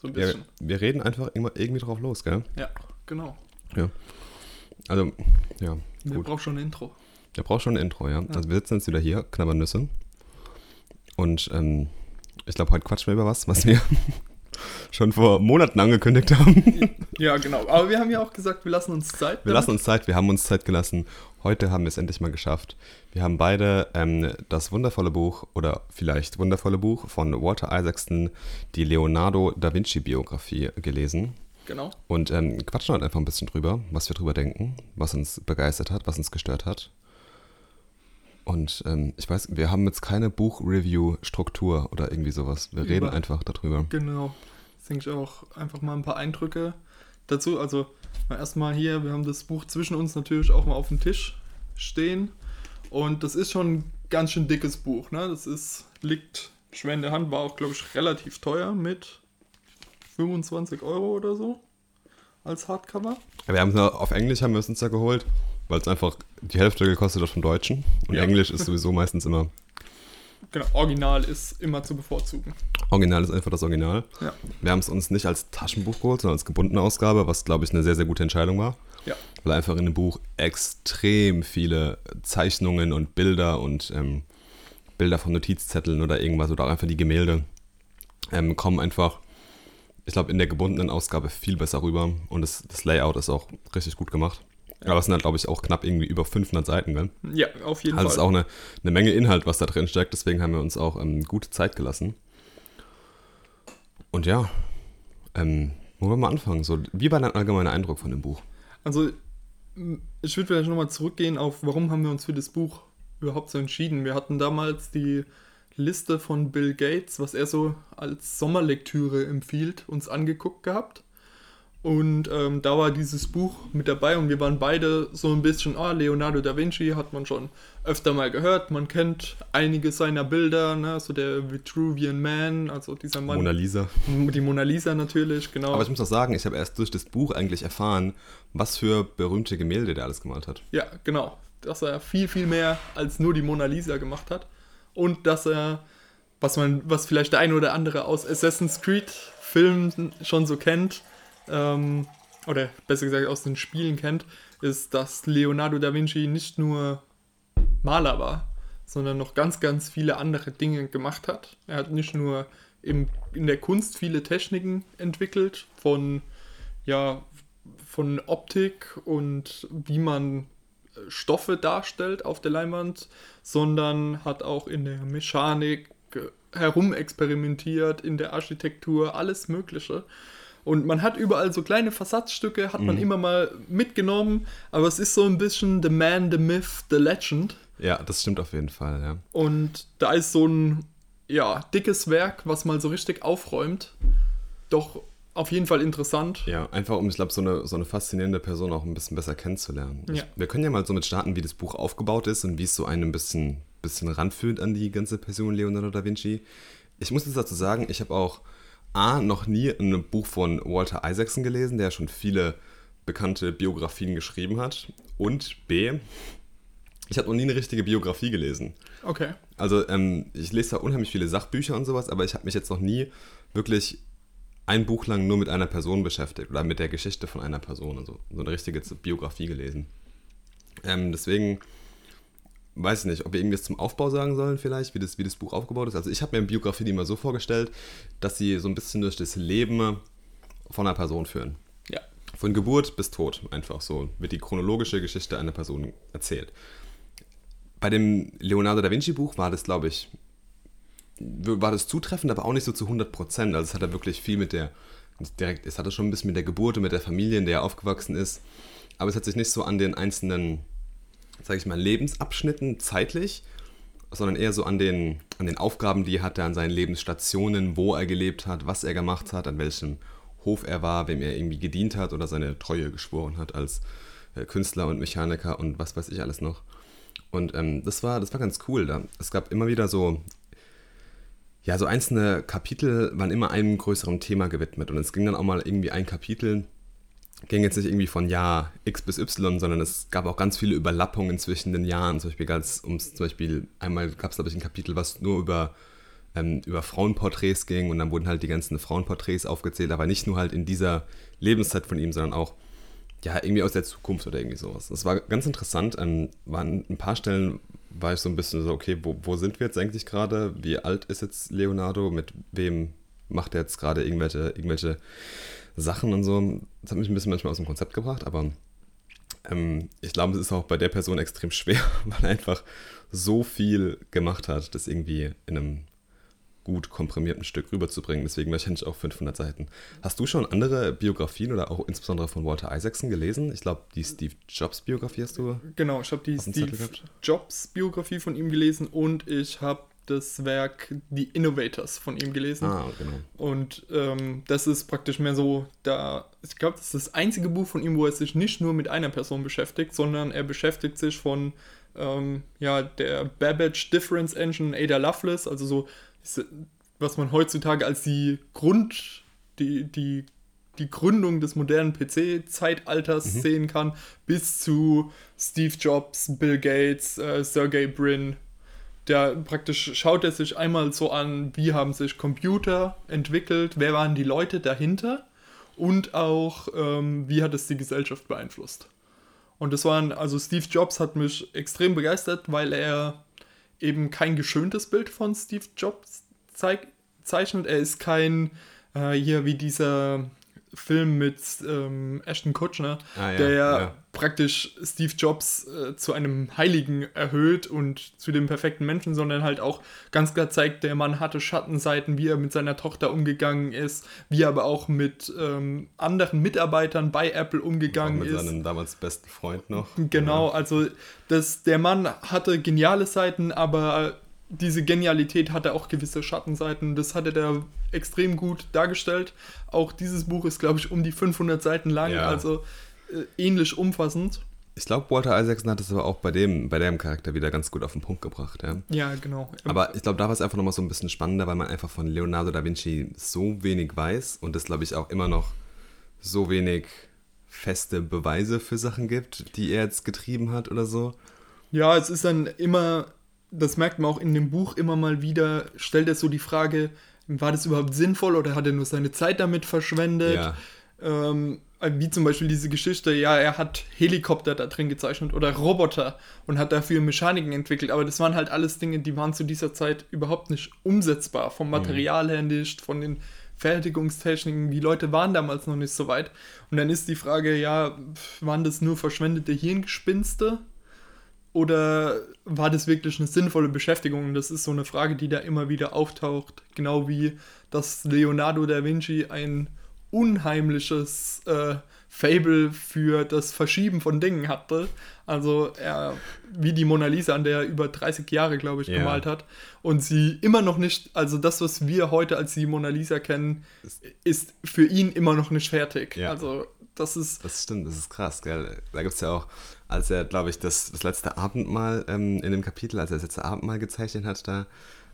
So ein Ja, bisschen. wir reden einfach immer irgendwie drauf los, gell? Ja, genau. Also, ja, Wir Gut. brauchen schon ein Intro. der braucht schon ein Intro, ja. Also wir sitzen jetzt wieder hier, knabbern Nüsse. Und ähm, ich glaube, heute quatschen wir über was, was wir schon vor Monaten angekündigt haben. Ja, genau. Aber wir haben ja auch gesagt, wir lassen uns Zeit. Wir lassen uns Zeit, wir haben uns Zeit gelassen. Heute haben wir es endlich mal geschafft. Wir haben beide ähm, das wundervolle Buch oder vielleicht wundervolle Buch von Walter Isaacson, die Leonardo da Vinci Biografie, gelesen. Genau. Und ähm, quatschen heute einfach ein bisschen drüber, was wir drüber denken, was uns begeistert hat, was uns gestört hat. Und ähm, ich weiß, wir haben jetzt keine Buch-Review-Struktur oder irgendwie sowas. Wir reden Über- einfach darüber. Genau. Jetzt denke ich auch einfach mal ein paar Eindrücke dazu. Also erstmal hier, wir haben das Buch zwischen uns natürlich auch mal auf dem Tisch stehen. Und das ist schon ein ganz schön dickes Buch. Ne? Das ist, liegt schwer in der Hand, war auch, glaube ich, relativ teuer mit 25 Euro oder so als Hardcover. Wir haben es ja- auf Englisch haben wir es uns ja geholt, weil es einfach die Hälfte gekostet hat vom Deutschen. Und Ja. Englisch ist sowieso meistens immer. Genau, Original ist immer zu bevorzugen. Original ist einfach das Original. Ja. Wir haben es uns nicht als Taschenbuch geholt, sondern als gebundene Ausgabe, was glaube ich eine sehr, sehr gute Entscheidung war. Ja. Weil einfach in dem Buch extrem viele Zeichnungen und Bilder und ähm, Bilder von Notizzetteln oder irgendwas oder auch einfach die Gemälde ähm, kommen einfach, ich glaube, in der gebundenen Ausgabe viel besser rüber und das, das Layout ist auch richtig gut gemacht. Aber es sind halt, glaube ich, auch knapp irgendwie über 500 Seiten, gell? Ja, auf jeden Also es ist Fall. auch eine, eine Menge Inhalt, was da drin steckt, deswegen haben wir uns auch ähm, gute Zeit gelassen. Und ja, ähm, wo wollen wir mal anfangen? So, wie war dein allgemeiner Eindruck von dem Buch? Also, ich würde vielleicht nochmal zurückgehen auf, warum haben wir uns für das Buch überhaupt so entschieden. Wir hatten damals die Liste von Bill Gates, was er so als Sommerlektüre empfiehlt, uns angeguckt gehabt. Und ähm, da war dieses Buch mit dabei und wir waren beide so ein bisschen, ah, Leonardo da Vinci hat man schon öfter mal gehört. Man kennt einige seiner Bilder, ne? so der Vitruvian Man, also dieser Mann. Mona Lisa. die Mona Lisa natürlich, genau. Aber ich muss auch sagen, ich habe erst durch das Buch eigentlich erfahren, was für berühmte Gemälde der alles gemalt hat. Ja, genau. Dass er viel, viel mehr als nur die Mona Lisa gemacht hat. Und dass er, was man, was vielleicht der eine oder andere aus Assassin's Creed Filmen schon so kennt, ähm, oder besser gesagt aus den Spielen kennt, ist, dass Leonardo da Vinci nicht nur Maler war, sondern noch ganz, ganz viele andere Dinge gemacht hat. Er hat nicht nur im, in der Kunst viele Techniken entwickelt, von, ja, von Optik und wie man äh, Stoffe darstellt auf der Leinwand, sondern hat auch in der Mechanik äh, herumexperimentiert, in der Architektur, alles Mögliche. Und man hat überall so kleine Versatzstücke, hat man immer mal mitgenommen, aber es ist so ein bisschen The Man, The Myth, The Legend. Ja, das stimmt auf jeden Fall, ja. Und da ist so ein ja, dickes Werk, was mal so richtig aufräumt. Doch auf jeden Fall interessant. Ja, einfach um, ich glaube, so eine, so eine faszinierende Person auch ein bisschen besser kennenzulernen. Ich, Ja. wir können ja mal so mit starten, wie das Buch aufgebaut ist und wie es so einen ein bisschen, bisschen ranfühlt an die ganze Person Leonardo da Vinci. Ich muss jetzt dazu sagen, ich habe auch A, noch nie ein Buch von Walter Isaacson gelesen, der schon viele bekannte Biografien geschrieben hat. Und B, ich habe noch nie eine richtige Biografie gelesen. Okay. Also ähm, ich lese da unheimlich viele Sachbücher und sowas, aber ich habe mich jetzt noch nie wirklich ein Buch lang nur mit einer Person beschäftigt oder mit der Geschichte von einer Person, also so eine richtige Biografie gelesen. Ähm, deswegen weiß ich nicht, ob wir irgendwas zum Aufbau sagen sollen vielleicht, wie das, wie das Buch aufgebaut ist. Also ich habe mir eine Biografie immer so vorgestellt, dass sie so ein bisschen durch das Leben von einer Person führen. Ja. Von Geburt bis Tod einfach so wird die chronologische Geschichte einer Person erzählt. Bei dem Leonardo da Vinci Buch war das, glaube ich, war das zutreffend, aber auch nicht so zu 100 Prozent. Also es hat er wirklich viel mit der, direkt, es hatte schon ein bisschen mit der Geburt und mit der Familie, in der er aufgewachsen ist. Aber es hat sich nicht so an den einzelnen, sage ich mal, Lebensabschnitten zeitlich, sondern eher so an den, an den Aufgaben, die er hatte, an seinen Lebensstationen, wo er gelebt hat, was er gemacht hat, an welchem Hof er war, wem er irgendwie gedient hat oder seine Treue geschworen hat als äh, Künstler und Mechaniker und was weiß ich alles noch. Und ähm, das, war, das war ganz cool. Da. Es gab immer wieder so, ja, so einzelne Kapitel waren immer einem größeren Thema gewidmet. Und es ging dann auch mal irgendwie ein Kapitel, ging jetzt nicht irgendwie von Jahr X bis Y, sondern es gab auch ganz viele Überlappungen zwischen den Jahren. Zum Beispiel ganz, um zum Beispiel, einmal gab es, glaube ich, ein Kapitel, was nur über ähm, über Frauenporträts ging und dann wurden halt die ganzen Frauenporträts aufgezählt, aber nicht nur halt in dieser Lebenszeit von ihm, sondern auch ja, irgendwie aus der Zukunft oder irgendwie sowas. Das war ganz interessant. Ähm, waren ein paar Stellen war ich so ein bisschen so, okay, wo, wo sind wir jetzt eigentlich gerade? Wie alt ist jetzt Leonardo? Mit wem macht er jetzt gerade irgendwelche, irgendwelche Sachen und so? Das hat mich ein bisschen manchmal aus dem Konzept gebracht, aber ähm, ich glaube, es ist auch bei der Person extrem schwer, weil er einfach so viel gemacht hat, das irgendwie in einem gut komprimierten Stück rüberzubringen. Deswegen wahrscheinlich auch 500 Seiten. Hast du schon andere Biografien oder auch insbesondere von Walter Isaacson gelesen? Ich glaube, die Steve Jobs Biografie hast du. Genau, ich habe die Steve Jobs Biografie von ihm gelesen und ich habe das Werk The Innovators von ihm gelesen. Ah, genau. Und ähm, das ist praktisch mehr so, da, ich glaube, das ist das einzige Buch von ihm, wo er sich nicht nur mit einer Person beschäftigt, sondern er beschäftigt sich von ähm, ja, der Babbage Difference Engine, Ada Lovelace, also so, was man heutzutage als die Grund, die, die, die Gründung des modernen PC-Zeitalters mhm. sehen kann, bis zu Steve Jobs, Bill Gates, äh, Sergey Brin, der praktisch schaut er sich einmal so an, wie haben sich Computer entwickelt, wer waren die Leute dahinter und auch, ähm, wie hat es die Gesellschaft beeinflusst. Und das waren, also Steve Jobs hat mich extrem begeistert, weil er eben kein geschöntes Bild von Steve Jobs zeig, zeichnet. Er ist kein, äh, hier wie dieser Film mit ähm, Ashton Kutcher, ah, ja, der ja, praktisch Steve Jobs äh, zu einem Heiligen erhöht und zu dem perfekten Menschen, sondern halt auch ganz klar zeigt, der Mann hatte Schattenseiten, wie er mit seiner Tochter umgegangen ist, wie er aber auch mit ähm, anderen Mitarbeitern bei Apple umgegangen ist. Mit seinem damals besten Freund noch. Genau, ja. also das, der Mann hatte geniale Seiten, aber diese Genialität hatte auch gewisse Schattenseiten. Das hatte der extrem gut dargestellt. Auch dieses Buch ist, glaube ich, um die 500 Seiten lang, ja. also äh, ähnlich umfassend. Ich glaube, Walter Isaacson hat es aber auch bei dem, bei dem Charakter wieder ganz gut auf den Punkt gebracht. Ja, ja genau. Aber ich glaube, da war es einfach nochmal so ein bisschen spannender, weil man einfach von Leonardo da Vinci so wenig weiß und es, glaube ich, auch immer noch so wenig feste Beweise für Sachen gibt, die er jetzt getrieben hat oder so. Ja, es ist dann immer das merkt man auch in dem Buch immer mal wieder, stellt er so die Frage, war das überhaupt sinnvoll oder hat er nur seine Zeit damit verschwendet? Ja. Ähm, wie zum Beispiel diese Geschichte, ja, er hat Helikopter da drin gezeichnet oder Roboter und hat dafür Mechaniken entwickelt, aber das waren halt alles Dinge, die waren zu dieser Zeit überhaupt nicht umsetzbar, vom. Material her nicht, von den Fertigungstechniken, die Leute waren damals noch nicht so weit. Und dann ist die Frage, ja, waren das nur verschwendete Hirngespinste? Oder war das wirklich eine sinnvolle Beschäftigung? Das ist so eine Frage, die da immer wieder auftaucht. Genau wie, dass Leonardo da Vinci ein unheimliches äh, Fable für das Verschieben von Dingen hatte. Also er, wie die Mona Lisa, an der er über 30 Jahre, glaube ich, ja. gemalt hat. Und sie immer noch nicht, also das, was wir heute als die Mona Lisa kennen, ist für ihn immer noch nicht fertig. Ja. Also das ist. Das stimmt, das ist krass, gell? Da gibt es ja auch, als er, glaube ich, das, das letzte Abendmahl ähm, in dem Kapitel, als er das letzte Abendmahl gezeichnet hat, da,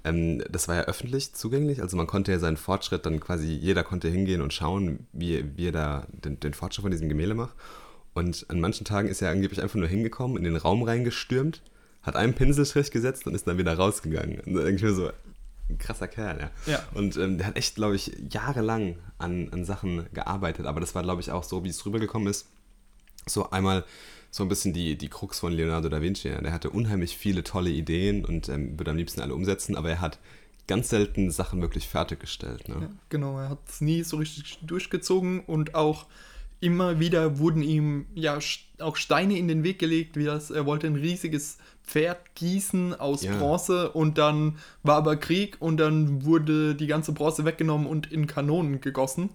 ähm, das war ja öffentlich zugänglich. Also man konnte ja seinen Fortschritt dann quasi, jeder konnte hingehen und schauen, wie, wie er da den, den Fortschritt von diesem Gemälde macht. Und an manchen Tagen ist er angeblich einfach nur hingekommen, in den Raum reingestürmt, hat einen Pinselstrich gesetzt und ist dann wieder rausgegangen. Und da denke ich mir so, ein krasser Kerl, ja. ja. Und ähm, der hat echt, glaube ich, jahrelang an, an Sachen gearbeitet, aber das war, glaube ich, auch so, wie es rübergekommen ist. So einmal so ein bisschen die, die Krux von Leonardo da Vinci. Ja. Der hatte unheimlich viele tolle Ideen und ähm, würde am liebsten alle umsetzen, aber er hat ganz selten Sachen wirklich fertiggestellt. Ne? Ja, genau, er hat es nie so richtig durchgezogen und auch immer wieder wurden ihm ja auch Steine in den Weg gelegt, wie das, er wollte ein riesiges Pferd gießen aus ja. Bronze und dann war aber Krieg und dann wurde die ganze Bronze weggenommen und in Kanonen gegossen.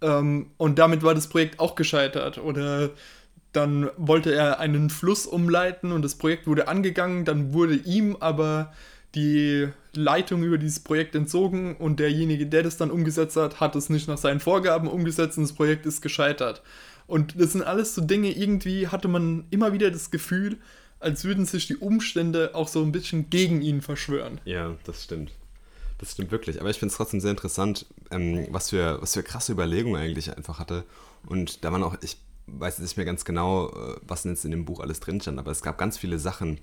Ähm, und damit war das Projekt auch gescheitert. Oder dann wollte er einen Fluss umleiten und das Projekt wurde angegangen, dann wurde ihm aber die Leitung über dieses Projekt entzogen und derjenige, der das dann umgesetzt hat, hat es nicht nach seinen Vorgaben umgesetzt und das Projekt ist gescheitert. Und das sind alles so Dinge, irgendwie hatte man immer wieder das Gefühl, als würden sich die Umstände auch so ein bisschen gegen ihn verschwören. Ja, das stimmt. Das stimmt wirklich. Aber ich finde es trotzdem sehr interessant, ähm, was, für, was für krasse Überlegungen eigentlich einfach hatte. Und da waren auch, ich weiß nicht mehr ganz genau, äh, was jetzt in dem Buch alles drin stand, aber es gab ganz viele Sachen,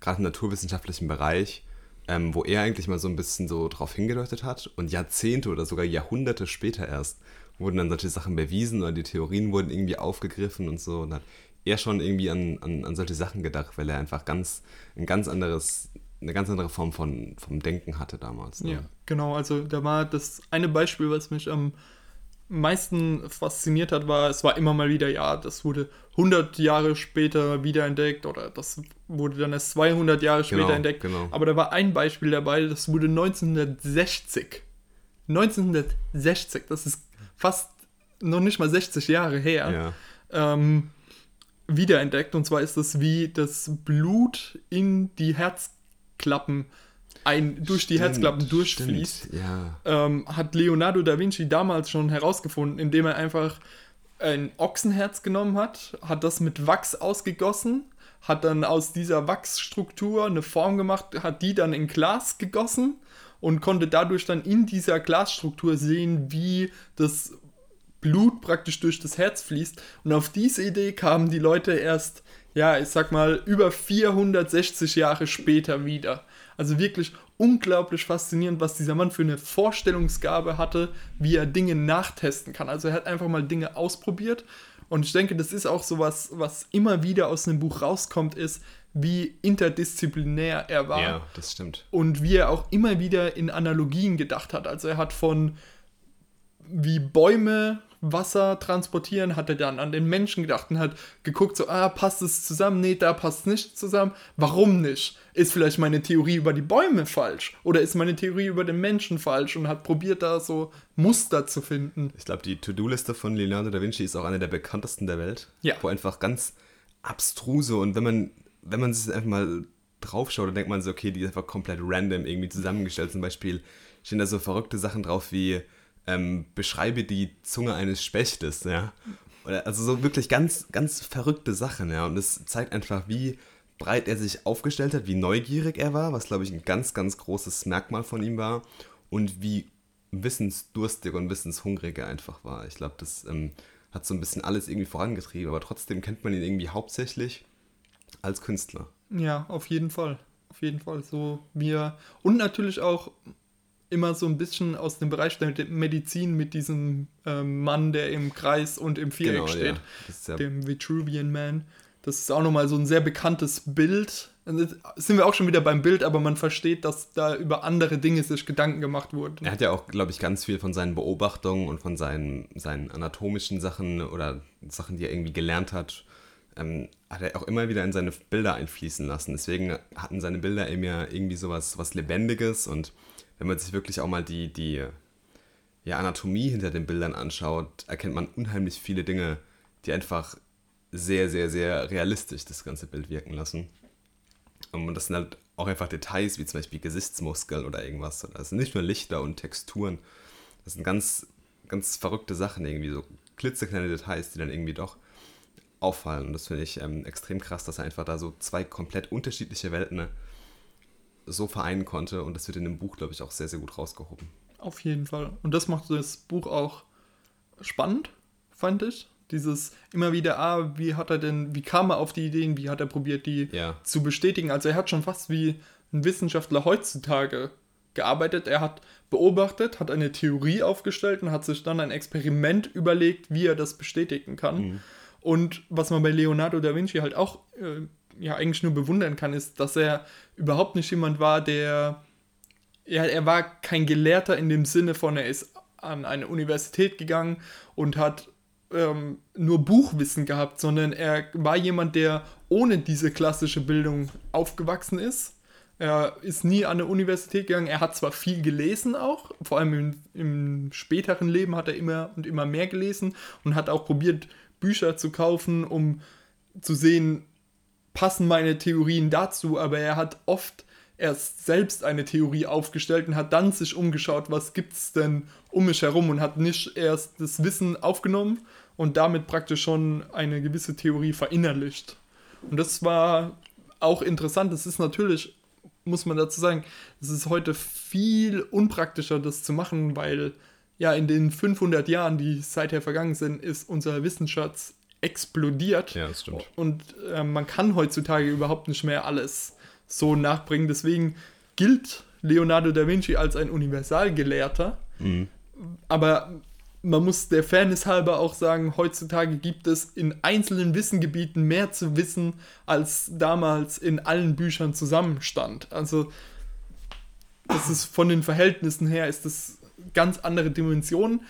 gerade im naturwissenschaftlichen Bereich, ähm, wo er eigentlich mal so ein bisschen so drauf hingedeutet hat und Jahrzehnte oder sogar Jahrhunderte später erst wurden dann solche Sachen bewiesen oder die Theorien wurden irgendwie aufgegriffen und so und hat er schon irgendwie an, an, an solche Sachen gedacht, weil er einfach ganz ein ganz anderes eine ganz andere Form von vom Denken hatte damals. Ne? Ja, genau. Also da war das eine Beispiel, was mich am meisten fasziniert hat, war, es war immer mal wieder, ja, das wurde 100 Jahre später wiederentdeckt oder das wurde dann erst 200 Jahre später genau, entdeckt. Genau. Aber da war ein Beispiel dabei, das wurde 1960. 1960, das ist fast noch nicht mal 60 Jahre her. Ja. Ähm, wiederentdeckt. Und zwar ist das, wie das Blut in die Herzklappen ein, durch stimmt, die Herzklappen durchfließt, ja. ähm, hat Leonardo da Vinci damals schon herausgefunden, indem er einfach ein Ochsenherz genommen hat, hat das mit Wachs ausgegossen, hat dann aus dieser Wachsstruktur eine Form gemacht, hat die dann in Glas gegossen und konnte dadurch dann in dieser Glasstruktur sehen, wie das Blut praktisch durch das Herz fließt. Und auf diese Idee kamen die Leute erst, ja, ich sag mal, über 460 Jahre später wieder. Also wirklich unglaublich faszinierend, was dieser Mann für eine Vorstellungsgabe hatte, wie er Dinge nachtesten kann. Also er hat einfach mal Dinge ausprobiert. Und ich denke, das ist auch so was, was immer wieder aus einem Buch rauskommt, ist, wie interdisziplinär er war. Ja, das stimmt. Und wie er auch immer wieder in Analogien gedacht hat. Also er hat von wie Bäume Wasser transportieren, hat er dann an den Menschen gedacht und hat geguckt, so, ah, passt es zusammen? Nee, da passt es nicht zusammen. Warum nicht? Ist vielleicht meine Theorie über die Bäume falsch? Oder ist meine Theorie über den Menschen falsch? Und hat probiert, da so Muster zu finden. Ich glaube, die To-Do-Liste von Leonardo da Vinci ist auch eine der bekanntesten der Welt. Ja. Wo einfach ganz abstruse und wenn man, wenn man sich einfach mal draufschaut, dann denkt man so, okay, die ist einfach komplett random irgendwie zusammengestellt. Zum Beispiel stehen da so verrückte Sachen drauf wie ähm, beschreibe die Zunge eines Spechtes, ja. Also so wirklich ganz, ganz verrückte Sachen, ja. Und es zeigt einfach, wie breit er sich aufgestellt hat, wie neugierig er war, was glaube ich ein ganz, ganz großes Merkmal von ihm war. Und wie wissensdurstig und wissenshungrig er einfach war. Ich glaube, das ähm, hat so ein bisschen alles irgendwie vorangetrieben, aber trotzdem kennt man ihn irgendwie hauptsächlich als Künstler. Ja, auf jeden Fall. Auf jeden Fall. So wie er. Und natürlich auch immer so ein bisschen aus dem Bereich der Medizin mit diesem ähm, Mann, der im Kreis und im Viereck genau, steht, ja. dem Vitruvian Man. Das ist auch nochmal so ein sehr bekanntes Bild. Jetzt sind wir auch schon wieder beim Bild, aber man versteht, dass da über andere Dinge sich Gedanken gemacht wurden. Er hat ja auch, glaube ich, ganz viel von seinen Beobachtungen und von seinen, seinen anatomischen Sachen oder Sachen, die er irgendwie gelernt hat, ähm, hat er auch immer wieder in seine Bilder einfließen lassen. Deswegen hatten seine Bilder eben ja irgendwie sowas was Lebendiges und wenn man sich wirklich auch mal die, die ja, Anatomie hinter den Bildern anschaut, erkennt man unheimlich viele Dinge, die einfach sehr, sehr, sehr realistisch das ganze Bild wirken lassen. Und das sind halt auch einfach Details, wie zum Beispiel Gesichtsmuskeln oder irgendwas. Das sind nicht nur Lichter und Texturen. Das sind ganz, ganz verrückte Sachen irgendwie, so klitzekleine Details, die dann irgendwie doch auffallen. Und das finde ich ähm, extrem krass, dass einfach da so zwei komplett unterschiedliche Welten so vereinen konnte. Und das wird in dem Buch, glaube ich, auch sehr, sehr gut rausgehoben. Auf jeden Fall. Und das macht das Buch auch spannend, fand ich. Dieses immer wieder, ah, wie hat er denn, wie kam er auf die Ideen, wie hat er probiert, die ja. zu bestätigen. Also er hat schon fast wie ein Wissenschaftler heutzutage gearbeitet. Er hat beobachtet, hat eine Theorie aufgestellt und hat sich dann ein Experiment überlegt, wie er das bestätigen kann. Mhm. Und was man bei Leonardo da Vinci halt auch äh, ja eigentlich nur bewundern kann, ist, dass er überhaupt nicht jemand war, der ja, er war kein Gelehrter in dem Sinne von, er ist an eine Universität gegangen und hat ähm, nur Buchwissen gehabt, sondern er war jemand, der ohne diese klassische Bildung aufgewachsen ist. Er ist nie an eine Universität gegangen. Er hat zwar viel gelesen auch, vor allem im, im späteren Leben hat er immer und immer mehr gelesen und hat auch probiert, Bücher zu kaufen, um zu sehen, passen meine Theorien dazu, aber er hat oft erst selbst eine Theorie aufgestellt und hat dann sich umgeschaut, was gibt es denn um mich herum und hat nicht erst das Wissen aufgenommen und damit praktisch schon eine gewisse Theorie verinnerlicht. Und das war auch interessant. Es ist natürlich, muss man dazu sagen, es ist heute viel unpraktischer, das zu machen, weil ja in den 500 Jahren, die seither vergangen sind, ist unser Wissensschatz explodiert. Ja, das stimmt. Und äh, man kann heutzutage überhaupt nicht mehr alles so nachbringen. Deswegen gilt Leonardo da Vinci als ein Universalgelehrter. Mhm. Aber man muss der Fairness halber auch sagen, heutzutage gibt es in einzelnen Wissengebieten mehr zu wissen, als damals in allen Büchern zusammenstand. Also das ist von den Verhältnissen her ist das ganz andere Dimensionen,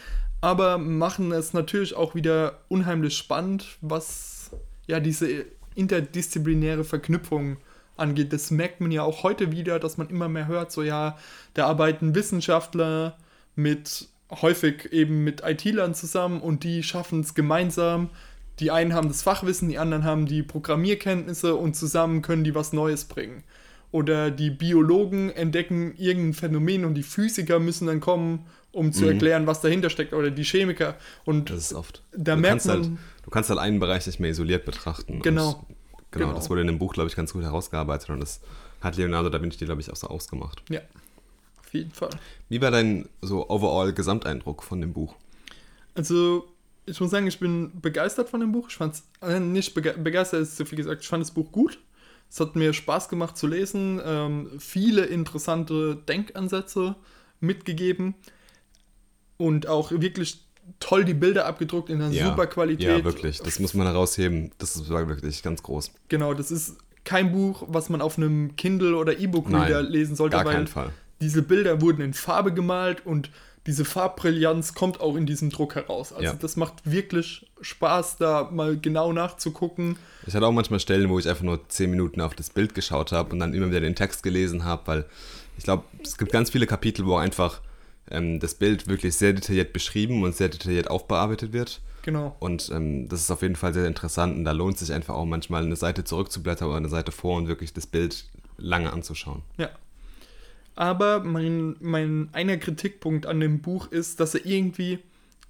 aber machen es natürlich auch wieder unheimlich spannend, was ja diese interdisziplinäre Verknüpfung angeht. Das merkt man ja auch heute wieder, dass man immer mehr hört, so ja, da arbeiten Wissenschaftler mit häufig eben mit IT-Lern zusammen und die schaffen es gemeinsam. Die einen haben das Fachwissen, die anderen haben die Programmierkenntnisse und zusammen können die was Neues bringen. Oder die Biologen entdecken irgendein Phänomen und die Physiker müssen dann kommen, um zu Mhm. erklären, was dahinter steckt. Oder die Chemiker. Und Das ist oft. Da du merkt kannst man- Halt, du kannst halt einen Bereich nicht mehr isoliert betrachten. Genau. Und genau, Genau. das wurde in dem Buch, glaube ich, ganz gut herausgearbeitet und das hat Leonardo da Vinci, glaube ich, auch so ausgemacht. ja, auf jeden Fall. Wie war dein so overall Gesamteindruck von dem Buch? Also, ich muss sagen, ich bin begeistert von dem Buch. Ich fand es äh, nicht bege begeistert, ist zu viel gesagt. Ich fand das Buch gut. Es hat mir Spaß gemacht zu lesen. Ähm, viele interessante Denkansätze mitgegeben. Und auch wirklich toll die Bilder abgedruckt in einer super Qualität. Ja, wirklich. Das muss man herausheben. Das ist- wirklich ganz groß. Genau, das ist kein Buch, was man auf einem Kindle oder E-Book-Reader lesen sollte, Gar weil keinen Fall. diese Bilder wurden in Farbe gemalt und diese Farbbrillanz kommt auch in diesem Druck heraus. Also Ja. das macht wirklich Spaß, da mal genau nachzugucken. Ich hatte auch manchmal Stellen, wo ich einfach nur 10 Minuten auf das Bild geschaut habe und dann immer wieder den Text gelesen habe, weil ich glaube, es gibt ganz viele Kapitel, wo einfach ähm, das Bild wirklich sehr detailliert beschrieben und sehr detailliert aufbearbeitet wird. Genau. Und ähm, das ist auf jeden Fall sehr interessant und da lohnt sich einfach auch manchmal eine Seite zurückzublättern oder eine Seite vor und wirklich das Bild lange anzuschauen. Ja. Aber mein, mein einer Kritikpunkt an dem Buch ist, dass er irgendwie,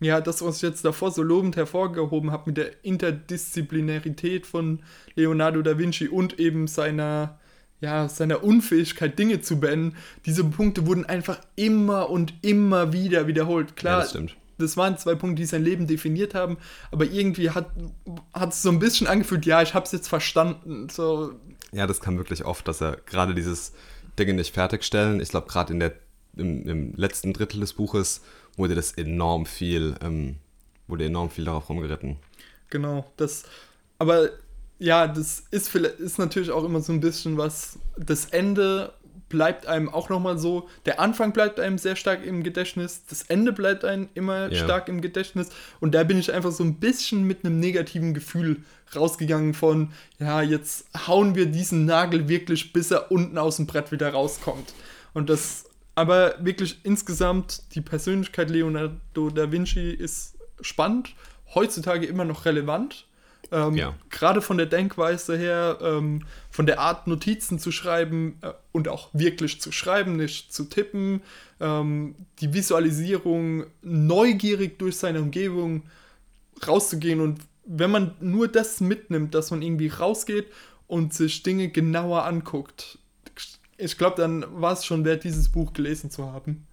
ja, das, was ich jetzt davor so lobend hervorgehoben habe, mit der Interdisziplinarität von Leonardo da Vinci und eben seiner, ja, seiner Unfähigkeit, Dinge zu beenden, diese Punkte wurden einfach immer und immer wieder wiederholt. Klar, Ja, das stimmt. das waren zwei Punkte, die sein Leben definiert haben, aber irgendwie hat es so ein bisschen angefühlt, ja, ich habe es jetzt verstanden. So, Ja, das kam wirklich oft, dass er gerade dieses Dinge nicht fertigstellen, ich glaube gerade im, im letzten Drittel des Buches wurde das enorm viel, ähm, wurde enorm viel darauf rumgeritten. Genau, das, aber ja, das ist, ist natürlich auch immer so ein bisschen was, das Ende bleibt einem auch nochmal so, der Anfang bleibt einem sehr stark im Gedächtnis, das Ende bleibt einem immer Ja. stark im Gedächtnis und da bin ich einfach so ein bisschen mit einem negativen Gefühl rausgegangen von, ja, jetzt hauen wir diesen Nagel wirklich, bis er unten aus dem Brett wieder rauskommt. Und das, aber wirklich insgesamt, die Persönlichkeit Leonardo da Vinci ist spannend, heutzutage immer noch relevant. Ähm, Ja. Gerade von der Denkweise her, ähm, von der Art, Notizen zu schreiben äh, und auch wirklich zu schreiben, nicht zu tippen, ähm, die Visualisierung, neugierig durch seine Umgebung rauszugehen und wenn man nur das mitnimmt, dass man irgendwie rausgeht und sich Dinge genauer anguckt, ich glaube, dann war es schon wert, dieses Buch gelesen zu haben.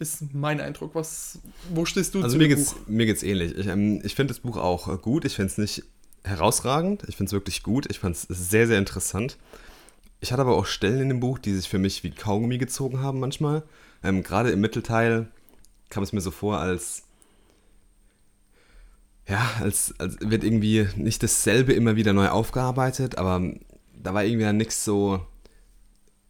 Ist mein Eindruck. Was, wo stehst du Also zu mir dem geht's, mir geht's ähnlich. Ich, ähm, ich finde das Buch auch äh, gut. Ich finde es nicht herausragend. Ich finde es wirklich gut. Ich fand es sehr, sehr interessant. Ich hatte aber auch Stellen in dem Buch, die sich für mich wie Kaugummi gezogen haben manchmal. Ähm, Gerade im Mittelteil kam es mir so vor, als ja, als, als wird irgendwie nicht dasselbe immer wieder neu aufgearbeitet, aber da war irgendwie dann nichts so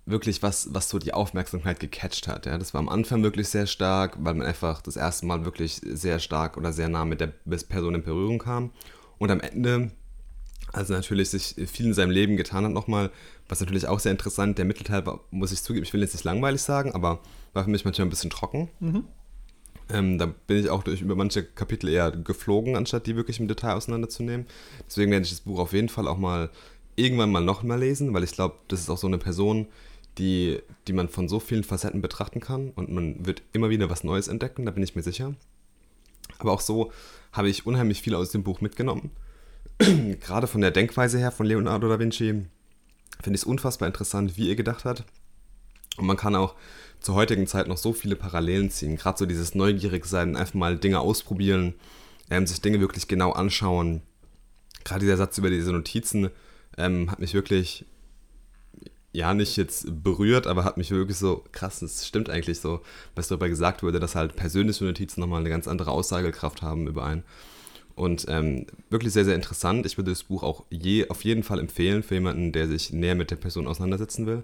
wirklich was, was so die Aufmerksamkeit gecatcht hat. Ja. Das war am Anfang wirklich sehr stark, weil man einfach das erste Mal wirklich sehr stark oder sehr nah mit der Person in Berührung kam. Und am Ende, also natürlich sich viel in seinem Leben getan hat nochmal, was natürlich auch sehr interessant, der Mittelteil war, muss ich zugeben, ich will jetzt nicht langweilig sagen, aber war für mich manchmal ein bisschen trocken. Ähm, da bin ich auch durch über manche Kapitel eher geflogen, anstatt die wirklich im Detail auseinanderzunehmen. Deswegen werde ich das Buch auf jeden Fall auch mal irgendwann mal noch mal lesen, weil ich glaube, das ist auch so eine Person, die, die man von so vielen Facetten betrachten kann und man wird immer wieder was Neues entdecken, da bin ich mir sicher. Aber auch so habe ich unheimlich viel aus dem Buch mitgenommen. Gerade von der Denkweise her von Leonardo da Vinci finde ich es unfassbar interessant, wie er gedacht hat. Und man kann auch zur heutigen Zeit noch so viele Parallelen ziehen. Gerade so dieses neugierig sein, einfach mal Dinge ausprobieren, ähm, sich Dinge wirklich genau anschauen. Gerade dieser Satz über diese Notizen ähm, hat mich wirklich ja, nicht jetzt berührt, aber hat mich wirklich so, krass, das stimmt eigentlich so, was darüber gesagt wurde, dass halt persönliche Notizen nochmal eine ganz andere Aussagekraft haben über einen. Und ähm, wirklich sehr, sehr interessant. Ich würde das Buch auch je, auf jeden Fall empfehlen für jemanden, der sich näher mit der Person auseinandersetzen will.